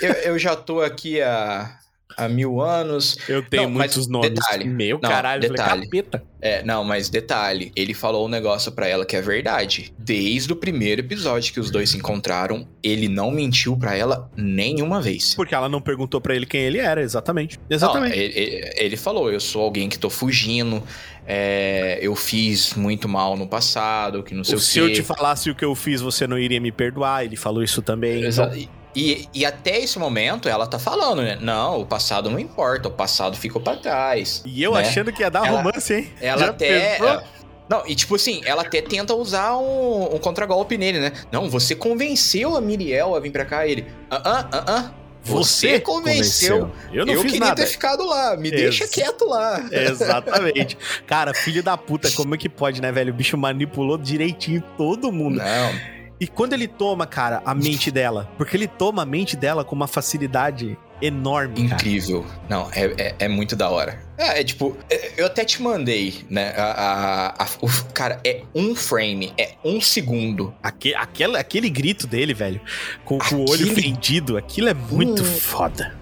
Eu, eu já tô aqui há, há mil anos.
Eu tenho
Não,
muitos nomes.
detalhe.
Meu
Não,
caralho,
detalhe.
capeta.
É, não, mas detalhe, ele falou um negócio pra ela que é verdade. Desde o primeiro episódio que os dois se encontraram, ele não mentiu pra ela nenhuma vez.
Porque ela não perguntou pra ele quem ele era, exatamente.
Não,
Exatamente.
ele, ele- ele falou, eu sou alguém que tô fugindo, é, eu fiz muito mal no passado, que não sei o,
se
quê.
eu te falasse o que eu fiz, você não iria me perdoar. Ele falou isso também.
Exa-
Então,
E, e até esse momento ela tá falando, né? Não, o passado não importa, o passado ficou pra trás.
e eu
né?
achando que ia dar
Ela-
romance, hein?
Ela
Já
até.
pensou?
Não, e tipo assim, ela até tenta usar um, um contragolpe nele, né? Não, você convenceu a Miriel a vir pra cá. Ele. Ah, ah, ah, ah. Você convenceu.
Eu não fiz
queria
nada.
ter ficado lá, me deixa
Ex-
quieto lá.
Exatamente. Cara, filho da puta, como é que pode, né, velho? O bicho manipulou direitinho todo mundo.
Não,
E quando ele toma, cara, a mente dela, porque ele toma a mente dela com uma facilidade enorme, cara.
incrível. Não, é, é, é muito da hora. É, é tipo, é, eu até te mandei, né? A, a- a- o, cara, é um frame, é um segundo.
Aque- aquele, aquele grito dele, velho, com, com o olho
Aquele-
fendido, aquilo é muito
Hum.
foda.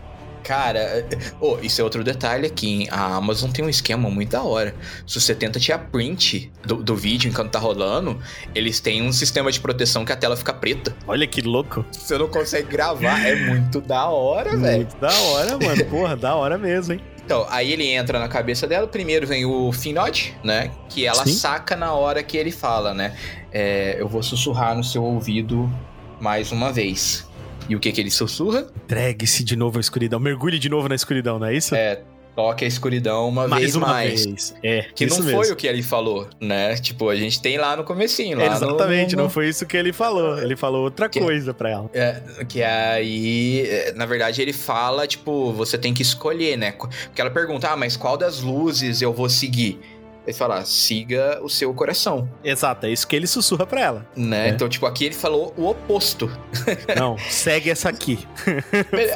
Cara, oh, isso é outro detalhe aqui. A Amazon tem um esquema muito da hora. Se você tenta tirar print do, do vídeo enquanto tá rolando, eles têm um sistema de proteção que a tela fica preta.
Olha que louco.
Você não consegue gravar. É muito da hora, velho.
Muito da hora, mano. Porra, da hora mesmo, hein?
Então, aí ele entra na cabeça dela. Primeiro vem o Finod, né? Que ela
Sim.
saca na hora que ele fala, né? É, eu vou sussurrar no seu ouvido mais uma vez. E o que que ele sussurra?
Entregue-se de novo à escuridão. Mergulhe de novo na escuridão, não é isso?
É, toque a escuridão uma
mais
vez
uma
mais.
vez. É,
Que não
mesmo.
foi o que ele falou, né? Tipo, a gente tem lá no comecinho, lá
Exatamente,
no-
não foi isso que ele falou. Ele falou outra
Que-
coisa pra ela.
É, que aí, é, na verdade, ele fala, tipo, você tem que escolher, né? Porque ela pergunta, ah, mas qual das luzes eu vou seguir? Ele fala, siga o seu coração,
Exato, é isso que ele sussurra pra ela.
né?
É.
Então, tipo, aqui ele falou o oposto.
Não, segue essa aqui.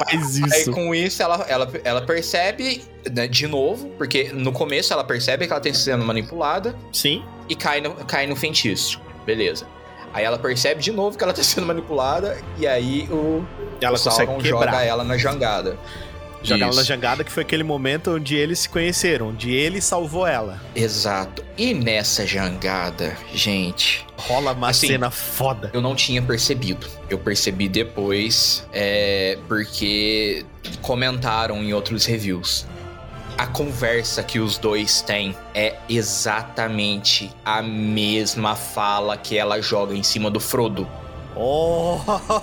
Faz
Aí
isso.
com isso ela, ela, ela percebe, né, de novo, porque no começo ela percebe que ela está sendo manipulada
Sim.
e cai no, cai no feitiço. Beleza. Aí ela percebe de novo que ela tá sendo manipulada e aí o,
Ela
o Sauron
quebrar.
joga ela na jangada.
Joga ela na jangada, que foi aquele momento onde eles se conheceram, onde ele salvou ela.
Exato. E nessa jangada, gente,
Rola uma
Assim,
cena foda.
eu não tinha percebido. Eu percebi depois, é, porque comentaram em outros reviews. A conversa que os dois têm é exatamente a mesma fala que ela joga em cima do Frodo.
Oh,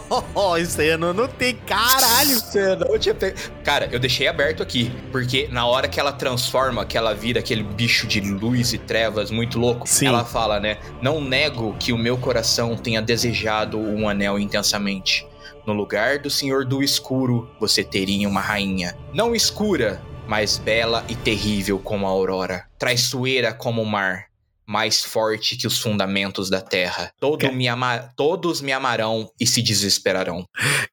isso aí eu não notei, caralho.
Você não tinha pe... Cara, eu deixei aberto aqui, porque na hora que ela transforma, que ela vira aquele bicho de luz e trevas muito louco,
Sim.
ela fala, né? Não nego que o meu coração tenha desejado um anel intensamente. No lugar do Senhor do Escuro, você teria uma rainha. Não escura, mas bela e terrível como a aurora. Traiçoeira como o mar. Mais forte que os fundamentos da terra. Todo me ama... Todos me amarão e se desesperarão.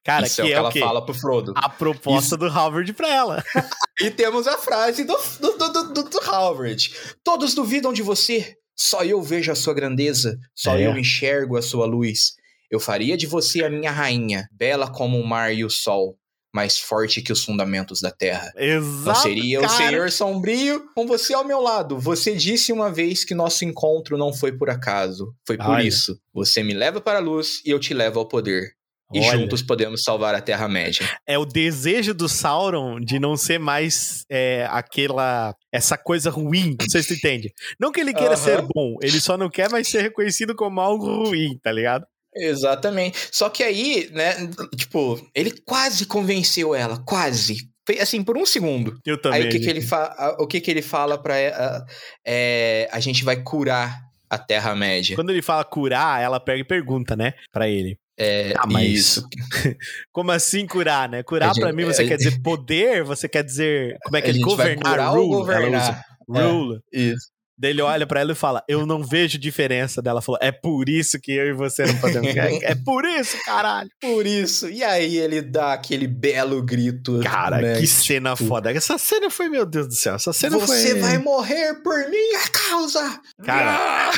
Cara,
Isso
que
é o que
é o
ela
quê?
fala pro Frodo.
A proposta do Howard pra ela.
E temos a frase do, do, do, do, do Howard. Todos duvidam de você. Só eu vejo a sua grandeza. Só
É.
eu enxergo a sua luz. Eu faria de você a minha rainha, bela como o mar e o sol. Mais forte que os fundamentos da terra.
Exato.
Não seria
cara.
o Senhor sombrio com você ao meu lado. Você disse uma vez que nosso encontro não foi por acaso. Foi por
Olha.
isso. Você me leva para a luz e eu te levo ao poder. E
Olha.
juntos podemos salvar a Terra-média.
É o desejo do Sauron de não ser mais é, aquela. essa coisa ruim. Não sei se tu entende. Não que ele queira ser bom, ele só não quer mais ser reconhecido como algo ruim, tá ligado?
Exatamente. Só que aí, né, tipo, ele quase convenceu ela, quase. Foi assim, por um segundo.
Eu também.
aí o que, que ele fa o que, que ele fala pra ela? É, a gente vai curar a Terra-média.
Quando ele fala curar, ela pega e pergunta, né, pra ele.
É,
Ah, mas-
Isso.
Como assim curar, né? Curar
A
pra
gente-
mim você
a
quer dizer poder, você quer dizer. Como é que
vai
governar? rule,
governar.
Rule.
Isso.
Daí ele olha pra ela e fala: Eu não vejo diferença dela. Falou: É por isso que eu e você não podemos. é, é por isso, caralho.
Por isso. E aí ele dá aquele belo grito.
Cara,
né,
que cena
tipo,
foda. Essa cena foi, meu Deus do céu. Essa cena
Você
foi.
vai morrer por minha causa!
Cara.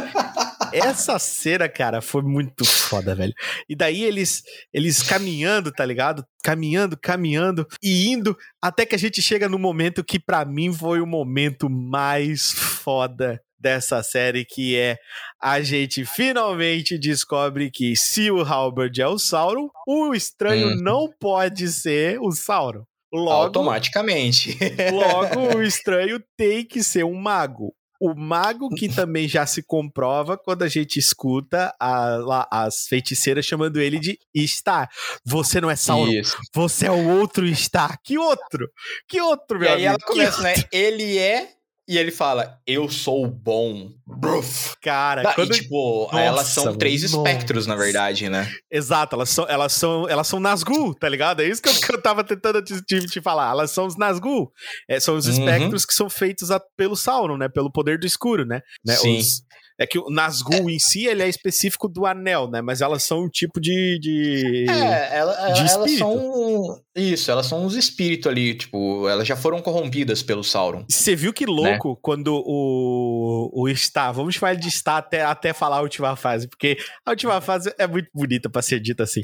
Essa cena, cara, foi muito foda, velho. E daí eles, eles caminhando, tá ligado? Caminhando, caminhando e indo até que a gente chega no momento que pra mim foi o momento mais foda dessa série, que é a gente finalmente descobre que se o Halberd é o Sauron, o estranho
Uhum.
não pode ser o Sauron. Logo,
Automaticamente.
Logo, o estranho tem que ser um mago. O mago que também já se comprova quando a gente escuta a- lá, as feiticeiras chamando ele de Star. Você não é Sauron,
Isso.
você é o outro Star. Que outro? Que outro,
E
meu
aí
amigo?
ela
Que
começa, né? Ele é. E ele fala, eu sou o bom. Bruf.
Cara, quando-
E, tipo,
Nossa,
elas são três
nossa.
espectros, na verdade, né?
Exato, elas são, elas são, elas são Nazgûl, tá ligado? É isso que eu, que eu tava tentando te, te- te falar. Elas são os Nazgûl. É, são os
Uhum.
espectros que são feitos a- pelo Sauron, né? Pelo poder do escuro, né? né?
Sim.
Os- é que o Nazgûl em si, ele é específico do anel, né? Mas elas são um tipo de... de...
É, ela-
de
elas são. Isso, elas são uns espíritos ali, tipo, elas já foram corrompidas pelo Sauron.
Você viu que louco quando o, o Star, vamos chamar ele de Star até, até falar a última fase, porque a última fase é muito bonita pra ser dita assim.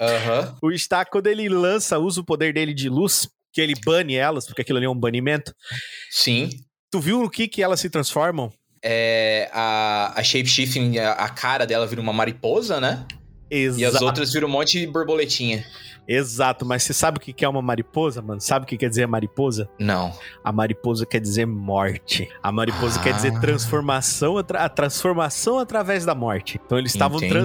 O Star, quando ele lança, usa o poder dele de luz, que ele bane elas, porque aquilo ali é um banimento.
Sim.
Tu viu no que que elas se transformam?
É, a, a Shapeshifting, a, a cara dela vira uma mariposa, né?
Exato.
E as outras viram um monte de borboletinha.
Exato, mas você sabe o que é uma mariposa, mano? Sabe o que quer dizer mariposa?
Não.
A mariposa quer dizer morte. A mariposa quer dizer
Ah.
transformação, a transformação através da morte. Então eles estavam tra-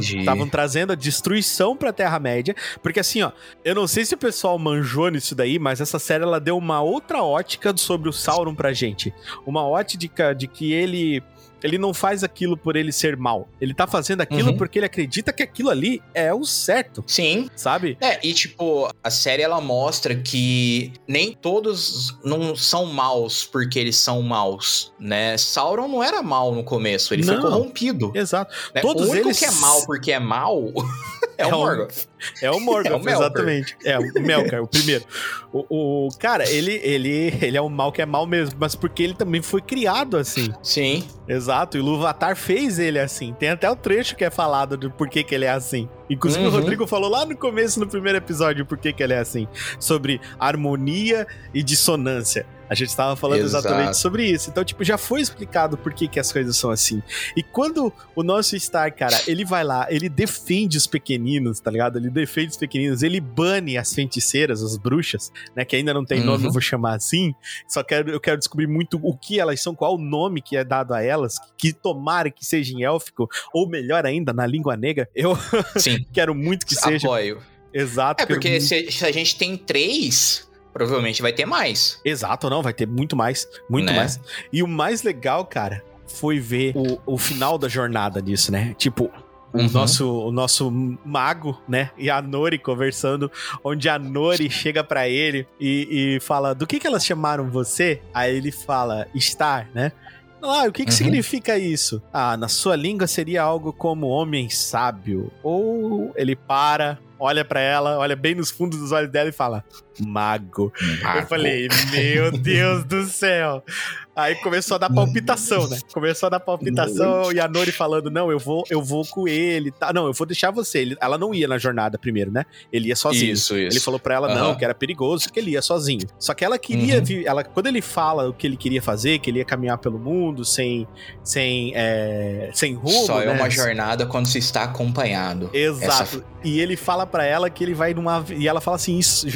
trazendo a destruição pra Terra-média, porque assim, ó, eu não sei se o pessoal manjou nisso daí, mas essa série ela deu uma outra ótica sobre o Sauron pra gente. Uma ótica de que ele ele não faz aquilo por ele ser mal. Ele tá fazendo aquilo
Uhum.
porque ele acredita que aquilo ali é o certo,
Sim.
sabe?
É, e tipo, a série ela mostra que nem todos não são maus porque eles são maus, né? Sauron não era mal no começo, ele
Não.
foi corrompido.
Exato.
né?
Todos
o único
eles-
que é mal porque é mal é,
É
o
o-
Morgoth.
É o Morgoth,
É o
exatamente. É, o Melkor, o primeiro. O, o- cara, ele, ele, ele é um mal que é mal mesmo, mas porque ele também foi criado assim.
Sim.
Exato, e o Luvatar fez ele assim. Tem até o trecho que é falado do porquê que ele é assim. Inclusive o
Uhum.
Rodrigo falou lá no começo, no primeiro episódio, por que que ele é assim. Sobre harmonia e dissonância. A gente tava falando
Exato.
exatamente sobre isso. Então, tipo, já foi explicado por que, que as coisas são assim. E quando o nosso Star, cara, ele vai lá, ele defende os pequeninos, tá ligado? Ele defende os pequeninos, ele bane as feiticeiras, as bruxas, né? Que ainda não tem nome,
Uhum.
eu vou chamar assim. Só quero, eu quero descobrir muito o que elas são, qual o nome que é dado a elas, que tomara que seja em élfico, ou melhor ainda, na língua negra. Eu
Sim.
quero muito que seja.
Apoio.
Exato.
É porque
muito-
se, se a gente tem três, provavelmente vai ter mais.
Exato, não, vai ter muito mais, muito
Né?
mais. E o mais legal, cara, foi ver o, o final da jornada disso, né? Tipo, o
Uhum.
nosso, o nosso mago, né? E a Nori conversando, onde a Nori chega pra ele e, e fala: Do que que elas chamaram você? Aí ele fala: Star, né? Ah, o que, que
Uhum.
significa isso? Ah, na sua língua seria algo como homem sábio. Ou ele para, olha pra ela, olha bem nos fundos dos olhos dela e fala: Mago. Eu falei, meu Deus do céu. Aí começou a dar palpitação, né? Começou a dar palpitação e a Nori falando: "Não, eu vou, eu vou com ele, tá? Não, eu vou deixar você". Ela não ia na jornada primeiro, né? Ele ia sozinho.
Isso, isso.
Ele falou pra ela não, que era perigoso, que ele ia sozinho. Só que ela queria,
Uhum.
ela quando ele fala o que ele queria fazer, que ele ia caminhar pelo mundo sem sem é, sem rumo,
Só é
né?
uma jornada quando se está acompanhado.
Exato.
Essa-
E ele fala pra ela que ele vai numa e ela fala assim, isso,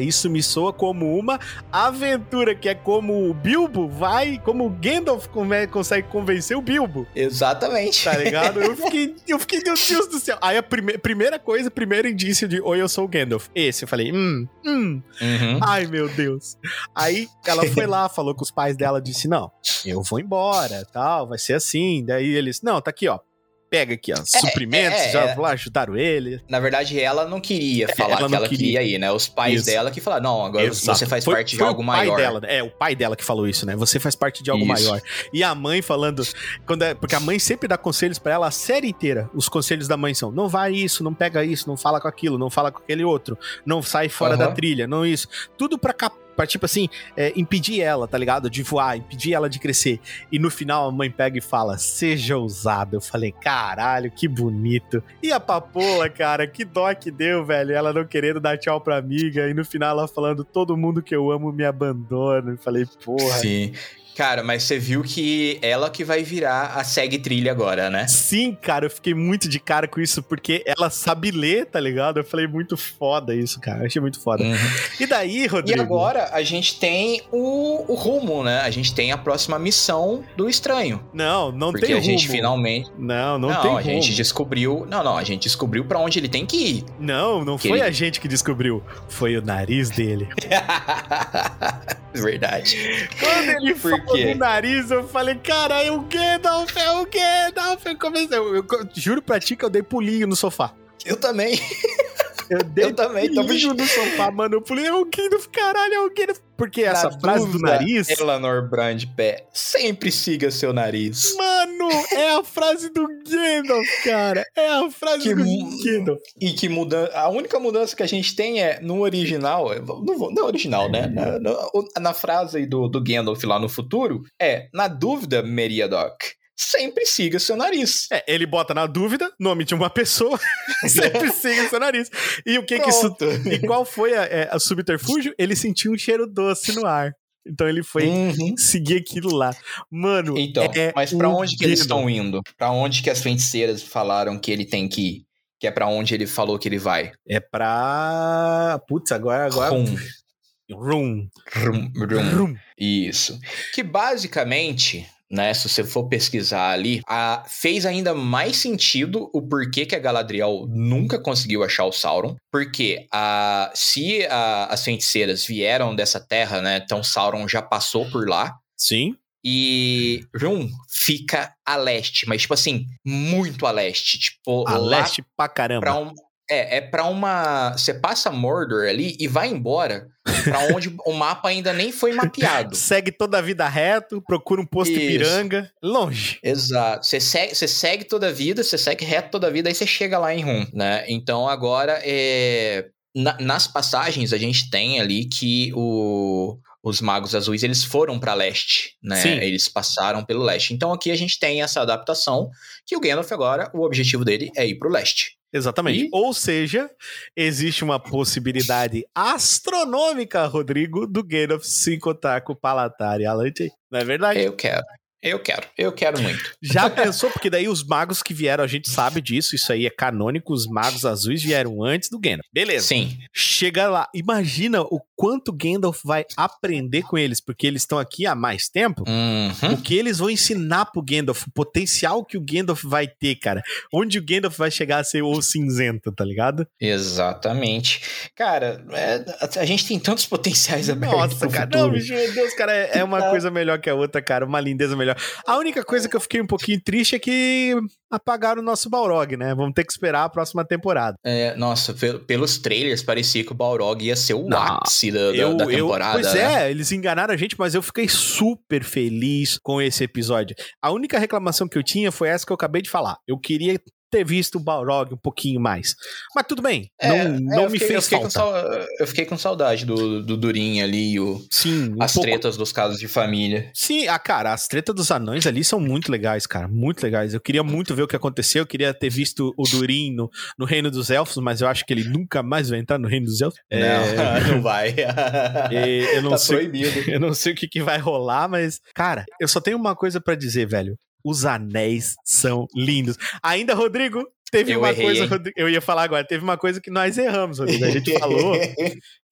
isso me soa como uma aventura, que é como o Bilbo vai, como o Gandalf consegue convencer o Bilbo.
Exatamente.
Tá ligado? Eu fiquei, eu fiquei, meu Deus do céu. Aí a prime primeira coisa, primeiro indício de oi, eu sou o Gandalf. Esse, eu falei, hum, hum,
Uhum.
ai meu Deus. Aí ela foi lá, falou com os pais dela, disse, não, eu vou embora, tal, vai ser assim. Daí eles, não, tá aqui, ó. Pega aqui, ó, suprimentos,
é,
já
é.
lá ajudaram ele.
Na verdade, ela não queria falar
ela
que ela
queria.
queria ir, né? Os pais
Isso.
dela que falaram, não, agora
Exato.
você faz
Foi-
parte de
foi
algo
o pai
maior.
Dela, é, o pai dela que falou isso, né? Você faz parte de algo
Isso.
maior. E a mãe falando, quando é- porque a mãe sempre dá conselhos pra ela a série inteira. Os conselhos da mãe são: não vai isso, não pega isso, não fala com aquilo, não fala com aquele outro, não sai fora
Aham.
da trilha, não isso. Tudo pra cap- Pra, tipo assim, é, impedir ela, tá ligado? De voar, impedir ela de crescer. E no final a mãe pega e fala: seja ousado. Eu falei, caralho, que bonito. E a papola, cara, que dó que deu, velho. Ela não querendo dar tchau pra amiga. E no final ela falando: todo mundo que eu amo me abandona. Eu falei, porra.
Sim. Cara, mas você viu que ela que vai virar a segue trilha agora, né?
Sim, cara, eu fiquei muito de cara com isso, porque ela sabe ler, tá ligado? Eu falei, muito foda isso, cara. Eu achei muito foda.
Uhum.
E daí, Rodrigo?
E agora a gente tem o, o rumo, né? A gente tem a próxima missão do estranho.
Não, não
porque
tem
a gente
rumo.
finalmente.
Não, não,
Não,
tem
a gente
rumo.
descobriu. Não, não, a gente descobriu pra onde ele tem que ir.
Não, não
Que
foi
ele-
a gente que descobriu. Foi o nariz dele.
Verdade.
Quando ele
Por quê?
no nariz, eu falei, cara, é o Gandalf, é o Gandalf. Eu comecei, eu, eu juro pra ti que eu dei pulinho no sofá.
Eu também.
Eu
Eu também, junto.
no sofá, mano. Eu falei, é o Gandalf, caralho, é o Gandalf. Porque essa
Na
frase do
dúvida,
nariz...
Eleanor Brandpé, sempre siga seu nariz.
Mano, é a frase do Gandalf, cara. É a frase
Que
do Gandalf.
E que muda a única mudança que a gente tem é no original, não, vou- não original, né? Na, na- na frase do, do Gandalf lá no futuro, é: na dúvida, Meriadoc, sempre siga seu nariz.
É, ele bota na dúvida nome de uma pessoa sempre siga seu nariz. E o que que isso... E qual foi a, é, a subterfúgio? Ele sentiu um cheiro doce no ar. Então ele foi
Uhum.
seguir aquilo lá. Mano,
Então,
é
mas pra
um
onde que eles estão indo? Pra onde que as feiticeiras falaram que ele tem que ir? Que é pra onde ele falou que ele vai?
É pra... Putz, agora... agora...
Rum.
Rum.
Rum, rum.
Rum.
Isso. Que basicamente, né, se você for pesquisar ali, a, fez ainda mais sentido o porquê que a Galadriel nunca conseguiu achar o Sauron. Porque a, se a- as feiticeiras vieram dessa terra, né, então Sauron já passou por lá.
Sim.
E Rum fica a leste, mas tipo assim, muito a leste. Tipo,
A leste pra caramba.
pra um. É, é pra uma. Você passa Mordor ali e vai embora pra onde o mapa ainda nem foi mapeado.
Segue toda a vida reto, procura um posto
Isso.
Ipiranga. Longe.
Exato. Você segue, você segue toda a vida, você segue reto toda a vida, aí você chega lá em Rum, né? Então agora, é, na- nas passagens, a gente tem ali que o- os magos azuis, eles foram pra leste, né?
Sim.
Eles passaram pelo leste. Então aqui a gente tem essa adaptação, que o Gandalf agora, o objetivo dele é ir pro leste.
Exatamente.
E-
Ou seja, existe uma possibilidade astronômica, Rodrigo, do Gandalf se encontrar com o Palatari e Alante. Não é verdade?
Eu quero. Eu quero. Eu quero muito.
Já pensou? Porque daí os magos que vieram, a gente sabe disso, isso aí é canônico, os magos azuis vieram antes do Gandalf. Beleza.
Sim.
Chega lá, imagina o quanto Gandalf vai aprender com eles, porque eles estão aqui há mais tempo.
Uhum.
O que eles vão ensinar pro Gandalf, o potencial que o Gandalf vai ter, cara. Onde o Gandalf vai chegar a ser o cinzento, tá ligado?
Exatamente. Cara, é, a, gente tem tantos potenciais abertos.
Nossa, cara,
futuro.
não, meu Deus, cara, é, é uma
Tá.
coisa melhor que a outra, cara, uma lindeza melhor. A única coisa que eu fiquei um pouquinho triste é que apagaram o nosso Balrog, né? Vamos ter que esperar a próxima temporada.
É, nossa, pel- pelos trailers parecia que o Balrog ia ser o
Não,
ápice da, da- da temporada.
pois
né?
é, eles enganaram a gente, mas eu fiquei super feliz com esse episódio. A única reclamação que eu tinha foi essa que eu acabei de falar. Eu queria ter visto o Balrog um pouquinho mais. Mas tudo bem, é, não, não é, me
fiquei,
fez eu
falta. eu fiquei com saudade do, do Durin ali, o,
Sim, um
as pouco... tretas dos casos de família.
Sim, ah, cara, as tretas dos anões ali são muito legais, cara, muito legais. Eu queria muito ver o que aconteceu, eu queria ter visto o Durin no, no Reino dos Elfos, mas eu acho que ele nunca mais vai entrar no Reino dos Elfos.
Não, é... não vai.
eu não tá sei, proibido. Eu não sei o que, que vai rolar, mas, cara, eu só tenho uma coisa para dizer, velho. Os anéis são lindos. Ainda, Rodrigo, Teve eu uma errei, coisa, Rodrigo, eu ia falar agora, teve uma coisa que nós erramos, Rodrigo. A gente falou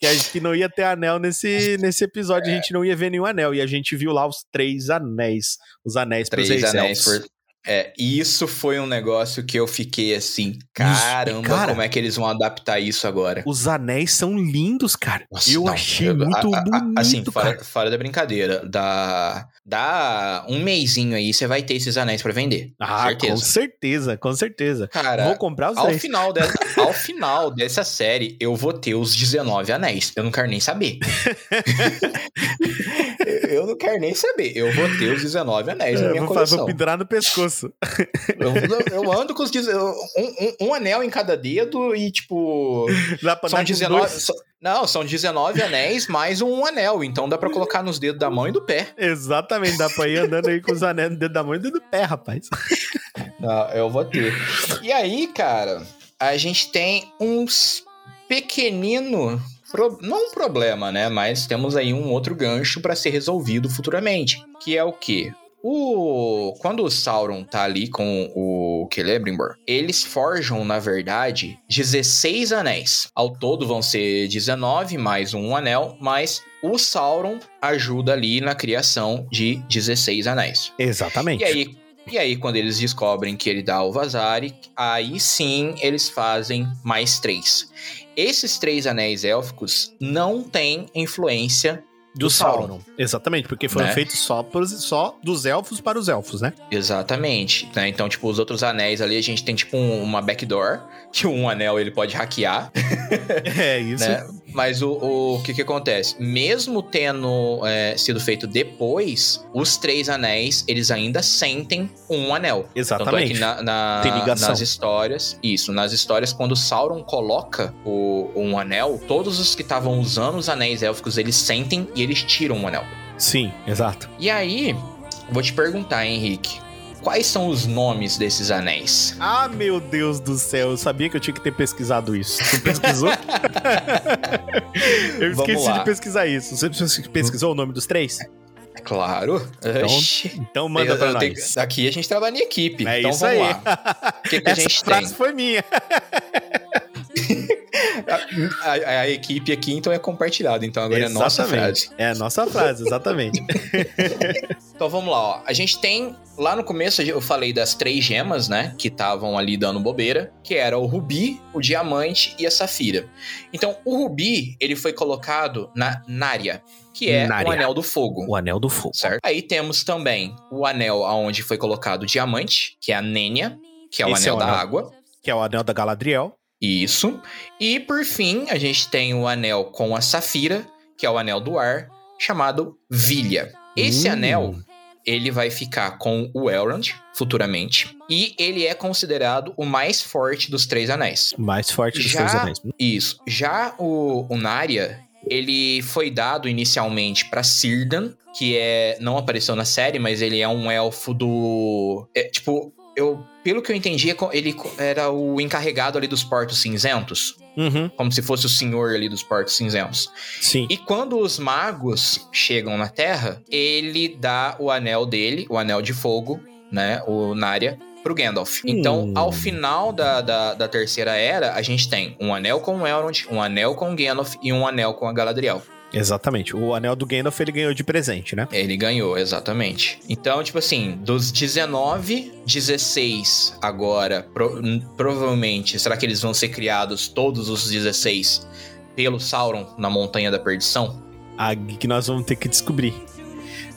que a gente não ia ter anel nesse, nesse episódio, a gente não ia ver nenhum anel. E a gente viu lá os três anéis, os anéis
três anéis por, é, isso foi um negócio que eu fiquei assim, caramba, cara, como é que eles vão adaptar isso agora?
Os anéis são lindos, cara. Nossa, eu não, achei eu, muito a, a, bonito,
Assim,
fora,
fora, da brincadeira, dá, dá um mêsinho aí, você vai ter esses anéis para vender.
Ah, certeza. com certeza, com certeza.
Cara,
vou comprar os
ao final dessa, Ao final dessa série, eu vou ter os 19 anéis. Eu não quero nem saber. eu não quero nem saber. Eu vou ter os 19 anéis na minha vou, coleção.
Vou pendurar no pescoço.
Eu, eu, ando com os um, um, um, anel em cada dedo e, tipo. Dá pra são 19. não, são 19 anéis mais um anel. Então dá pra colocar nos dedos da mão e do pé.
Exatamente, dá pra ir andando aí com os anéis no dedo da mão e do pé, rapaz.
Não, eu vou ter. E aí, cara, a gente tem uns pequenino não um problema, né? Mas temos aí um outro gancho para ser resolvido futuramente, que é o que o quando o Sauron tá ali com o Celebrimbor, eles forjam, na verdade, 16 anéis. Ao todo vão ser 19 mais um anel, mas o Sauron ajuda ali na criação de 16 anéis.
Exatamente.
E aí, e aí, quando eles descobrem que ele dá o Vazari, aí sim eles fazem mais três. Esses três anéis élficos não têm influência do, do Sauron. Sauron.
Exatamente, porque foram né? feitos só, por, só dos elfos para os elfos, né?
Exatamente. Né? Então, tipo, os outros anéis ali, a gente tem, tipo, um, uma backdoor, que um anel ele pode hackear.
É, isso.
Né? Mas o, o, que que acontece? Mesmo tendo é, sido feito depois, os três anéis, eles ainda sentem um anel.
Exatamente.
Tanto é na, na,
Tem ligação.
nas histórias, isso, nas histórias, quando Sauron coloca o, um anel, todos os que estavam usando os anéis élficos, eles sentem e eles tiram o anel.
Sim, exato.
E aí, vou te perguntar, Henrique. Quais são os nomes desses anéis?
Ah, meu Deus do céu, eu sabia que eu tinha que ter pesquisado isso. Tu pesquisou? eu esqueci de pesquisar isso. Você pesquisou o nome dos três?
Claro.
Então, então manda eu, pra eu nós. Tenho,
aqui a gente trabalha em equipe.
É
então
isso
vamos
aí.
lá. O que, que a gente
Essa frase
tem?
foi minha.
A, a, a, equipe aqui, então, é compartilhada. Então, agora exatamente. é nossa frase.
É a nossa frase, exatamente.
então, vamos lá, ó. A gente tem... Lá no começo, eu falei das três gemas, né? Que estavam ali dando bobeira. Que era o rubi, o diamante e a safira. Então, o rubi, ele foi colocado na Nária que é Nária. o Anel do Fogo.
O Anel do Fogo.
Certo? Aí temos também o anel onde foi colocado o diamante, que é a Nênia, que é o Esse anel é o da anel, água.
Que é o Anel da Galadriel.
Isso. E por fim, a gente tem o anel com a safira, que é o anel do ar, chamado Vilha. Esse uh. anel, ele vai ficar com o Elrond futuramente. E ele é considerado o mais forte dos três anéis.
Mais forte dos
Já,
três anéis.
Isso. Já o, o Narya, ele foi dado inicialmente para Círdan, que é não apareceu na série, mas ele é um elfo do é, tipo eu, pelo que eu entendi, é ele era o encarregado ali dos portos cinzentos.
Uhum.
Como se fosse o senhor ali dos portos cinzentos.
Sim.
E quando os magos chegam na Terra, ele dá o anel dele, o anel de fogo, né? O Narya, pro Gandalf. Então, ao final da, da, da, terceira era, a gente tem um anel com o Elrond, um anel com o Gandalf e um anel com a Galadriel.
Exatamente. O anel do Gandalf ele ganhou de presente, né?
Ele ganhou, exatamente. Então, tipo assim, dos 19, 16 agora, pro, provavelmente, será que eles vão ser criados todos os 16 pelo Sauron na Montanha da Perdição?
Aí que nós vamos ter que descobrir.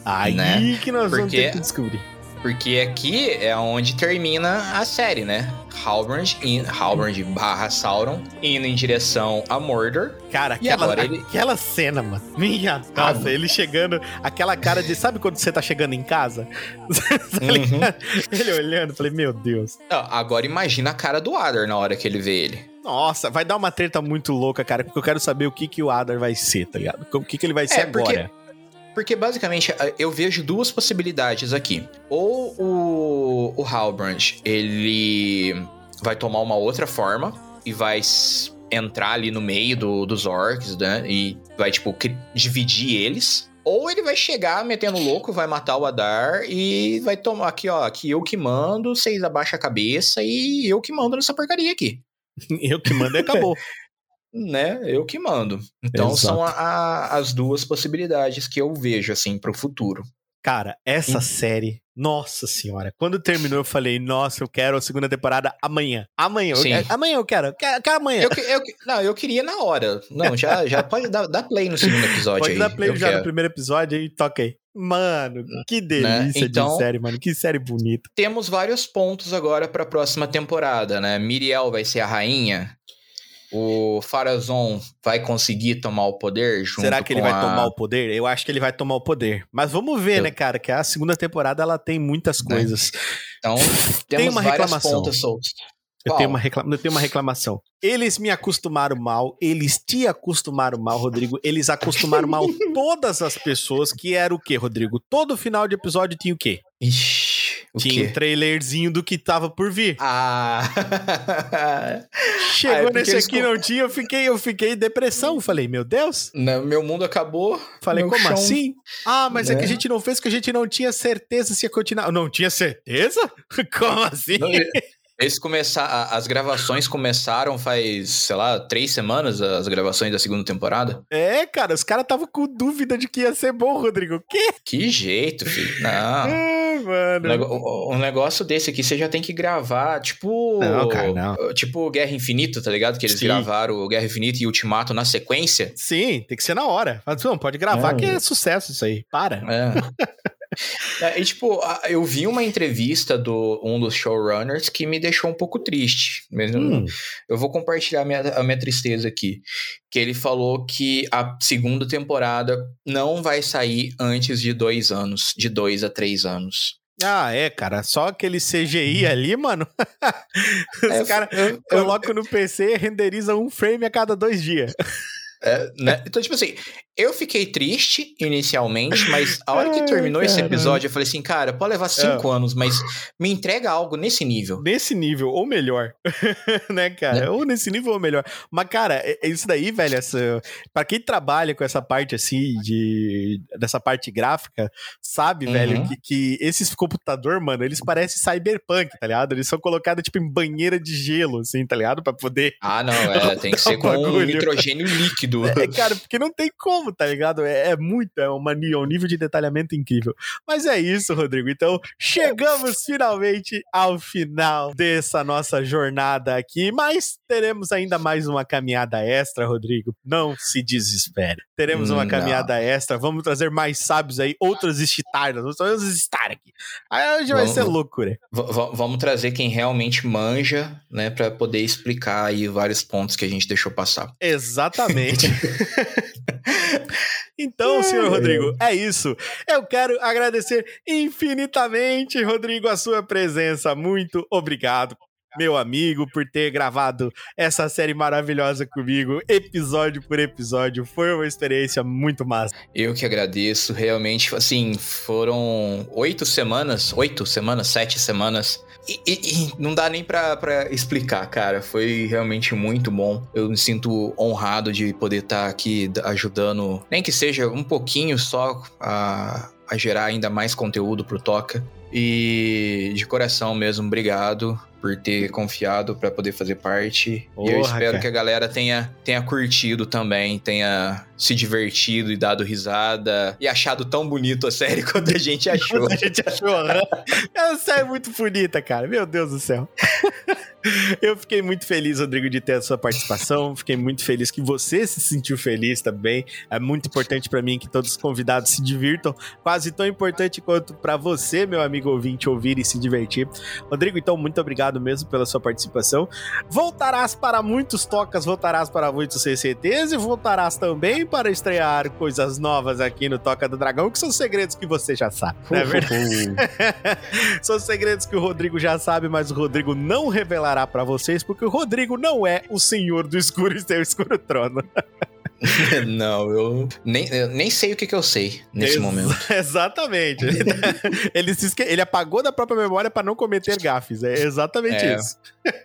Aí né? que nós Porque... vamos ter que descobrir.
Porque aqui é onde termina a série, né? Halbrand, in, Halbrand barra Sauron indo em direção a Mordor.
Cara, aquela, ele... aquela cena, mano. Minha ah, nossa, ele chegando, aquela cara de. Sabe quando você tá chegando em casa? tá uhum. Ele olhando, falei, meu Deus.
Agora imagina a cara do Adar na hora que ele vê ele.
Nossa, vai dar uma treta muito louca, cara, porque eu quero saber o que, que o Adar vai ser, tá ligado? O que, que ele vai é, ser porque... agora.
Porque basicamente eu vejo duas possibilidades aqui. Ou o, o Halbrand, ele vai tomar uma outra forma e vai entrar ali no meio do, dos orcs, né? E vai, tipo, dividir eles. Ou ele vai chegar metendo louco, vai matar o Adar e vai tomar aqui, ó, aqui eu que mando, vocês abaixam a cabeça e eu que mando nessa porcaria aqui.
eu que mando e acabou.
né? Eu que mando. Então Exato. são a, a, as duas possibilidades que eu vejo, assim, pro futuro.
Cara, essa série, nossa senhora, quando terminou eu falei, nossa, eu quero a segunda temporada amanhã. Amanhã, eu, amanhã eu quero, quero, quero amanhã.
Eu, eu, não, eu queria na hora. Não, já, já pode dar, dar play no segundo episódio
pode
aí.
dar play já quero. no primeiro episódio e toca aí. Mano, que né? delícia né? então, de série, mano. Que série bonita.
Temos vários pontos agora para a próxima temporada, né? Miriel vai ser a rainha o Farazon vai conseguir tomar o poder
Será que ele vai a... tomar o poder? Eu acho que ele vai tomar o poder. Mas vamos ver, Eu... né, cara? Que a segunda temporada ela tem muitas né? coisas.
Então, tem uma reclamação.
Eu tenho, uma reclama, eu tenho uma reclamação. Eles me acostumaram mal, eles te acostumaram mal, Rodrigo. Eles acostumaram mal todas as pessoas, que era o quê, Rodrigo? Todo final de episódio tinha o quê?
Ixi, o
tinha
quê?
um trailerzinho do que tava por vir.
Ah.
Chegou ah, é nesse aqui, não tinha, eu fiquei, eu fiquei em depressão. Falei, meu Deus.
Não, meu mundo acabou.
Falei, como chão... assim? Ah, mas né? é que a né? gente não fez que a gente não tinha certeza se ia continuar. Não tinha certeza? Como assim? Não,
eles começar, as gravações começaram faz, sei lá, três semanas, as gravações da segunda temporada.
É, cara, os caras estavam com dúvida de que ia ser bom, Rodrigo. Quê?
Que jeito, filho. Não.
É, mano.
Um negócio desse aqui você já tem que gravar, tipo.
Não, cara, não.
Tipo Guerra Infinita, tá ligado? Que eles Sim. gravaram Guerra Infinita e Ultimato na sequência.
Sim, tem que ser na hora. Não, pode gravar é. que é sucesso isso aí. Para.
É. É, e, tipo, eu vi uma entrevista do um dos showrunners que me deixou um pouco triste. Mesmo, hum. Eu vou compartilhar a minha, a minha tristeza aqui. Que ele falou que a segunda temporada não vai sair antes de dois anos, de dois a três anos.
Ah, é, cara. Só aquele CGI ali, mano. Os é, caras colocam no PC e renderiza um frame a cada dois dias.
É, né? Então, tipo assim, eu fiquei triste inicialmente, mas a hora que terminou esse episódio, eu falei assim, cara, pode levar cinco é. anos, mas me entrega algo nesse nível.
Nesse nível, ou melhor. né, cara? Né? Ou nesse nível ou melhor. Mas, cara, é, é isso daí, velho, essa, pra quem trabalha com essa parte assim, de, dessa parte gráfica, sabe, uhum. velho, que, que esses computador, mano, eles parecem cyberpunk, tá ligado? Eles são colocados, tipo, em banheira de gelo, assim, tá ligado? Pra poder.
Ah, não, é, tem que ser com um nitrogênio líquido.
É, cara, porque não tem como tá ligado? É, é muito, é uma, um nível de detalhamento incrível. Mas é isso, Rodrigo. Então, chegamos finalmente ao final dessa nossa jornada aqui, mas teremos ainda mais uma caminhada extra, Rodrigo. Não se desespere. Teremos uma caminhada extra, vamos trazer mais sábios aí, outras estitardas, vamos trazer os estar aqui. Aí hoje vamos, vai ser loucura.
Vamos trazer quem realmente manja, né, para poder explicar aí vários pontos que a gente deixou passar.
Exatamente. Então, senhor Rodrigo, é isso. Eu quero agradecer infinitamente, Rodrigo, a sua presença. Muito obrigado meu amigo, por ter gravado essa série maravilhosa comigo, episódio por episódio. Foi uma experiência muito massa.
Eu que agradeço, realmente, assim, foram oito semanas, oito semanas, sete semanas e, e, e, não dá nem pra, explicar, cara. Foi realmente muito bom. Eu me sinto honrado de poder estar tá aqui ajudando, nem que seja um pouquinho só, a, a gerar ainda mais conteúdo pro Toca. E de coração mesmo, obrigado por ter confiado para poder fazer parte. Porra, e eu espero cara. que a galera tenha, tenha curtido também, tenha se divertido e dado risada e achado tão bonito a série quanto a gente achou.
a gente achou, né? É uma série muito bonita, cara. Meu Deus do céu. Eu fiquei muito feliz, Rodrigo, de ter a sua participação. Fiquei muito feliz que você se sentiu feliz também. É muito importante para mim que todos os convidados se divirtam. Quase tão importante quanto para você, meu amigo amigo ouvinte ouvir e se divertir. Rodrigo, então, muito obrigado mesmo pela sua participação. Voltarás para muitos tocas, voltarás para muitos CCTs e voltarás também para estrear coisas novas aqui no Toca do Dragão, que são segredos que você já sabe. Não é verdade? são segredos que o Rodrigo já sabe, mas o Rodrigo não revelará para vocês, porque o Rodrigo não é o senhor do escuro e o escuro trono.
não, eu nem, eu nem sei o que, que eu sei nesse Ex momento.
Exatamente. ele, se esque... ele apagou da própria memória para não cometer gafes. É exatamente é, isso.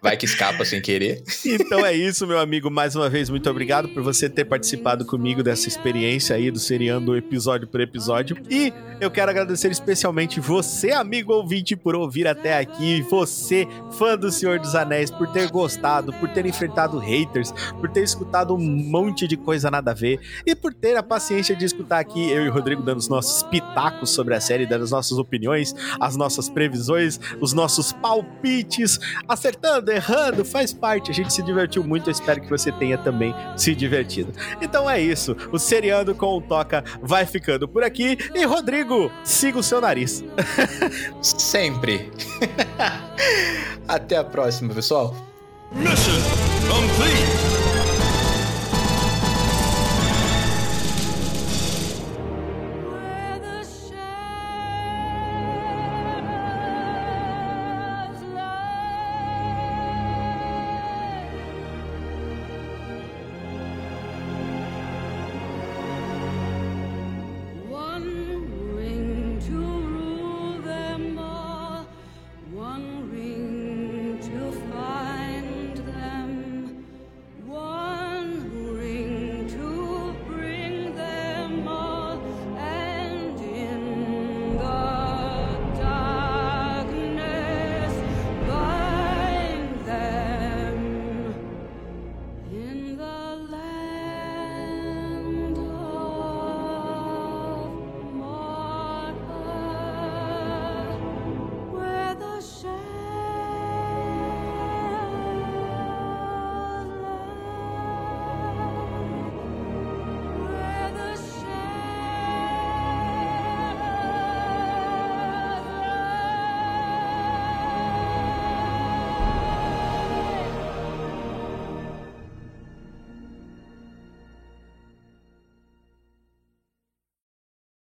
Vai que escapa sem querer.
Então é isso, meu amigo. Mais uma vez, muito obrigado por você ter participado comigo dessa experiência aí do seriando episódio por episódio. E eu quero agradecer especialmente você, amigo ouvinte, por ouvir até aqui. Você, fã do Senhor dos Anéis, por ter gostado, por ter enfrentado haters, por ter escutado um monte de coisa nada a ver e por ter a paciência de escutar aqui eu e o Rodrigo dando os nossos pitacos sobre a série, dando as nossas opiniões, as nossas previsões, os nossos palpites, acertando, errando, faz parte. A gente se divertiu muito, eu espero que você tenha também se divertido. Então é isso, o Seriando com o Toca vai ficando por aqui e Rodrigo, siga o seu nariz.
Sempre. Até a próxima, pessoal.
Mission complete.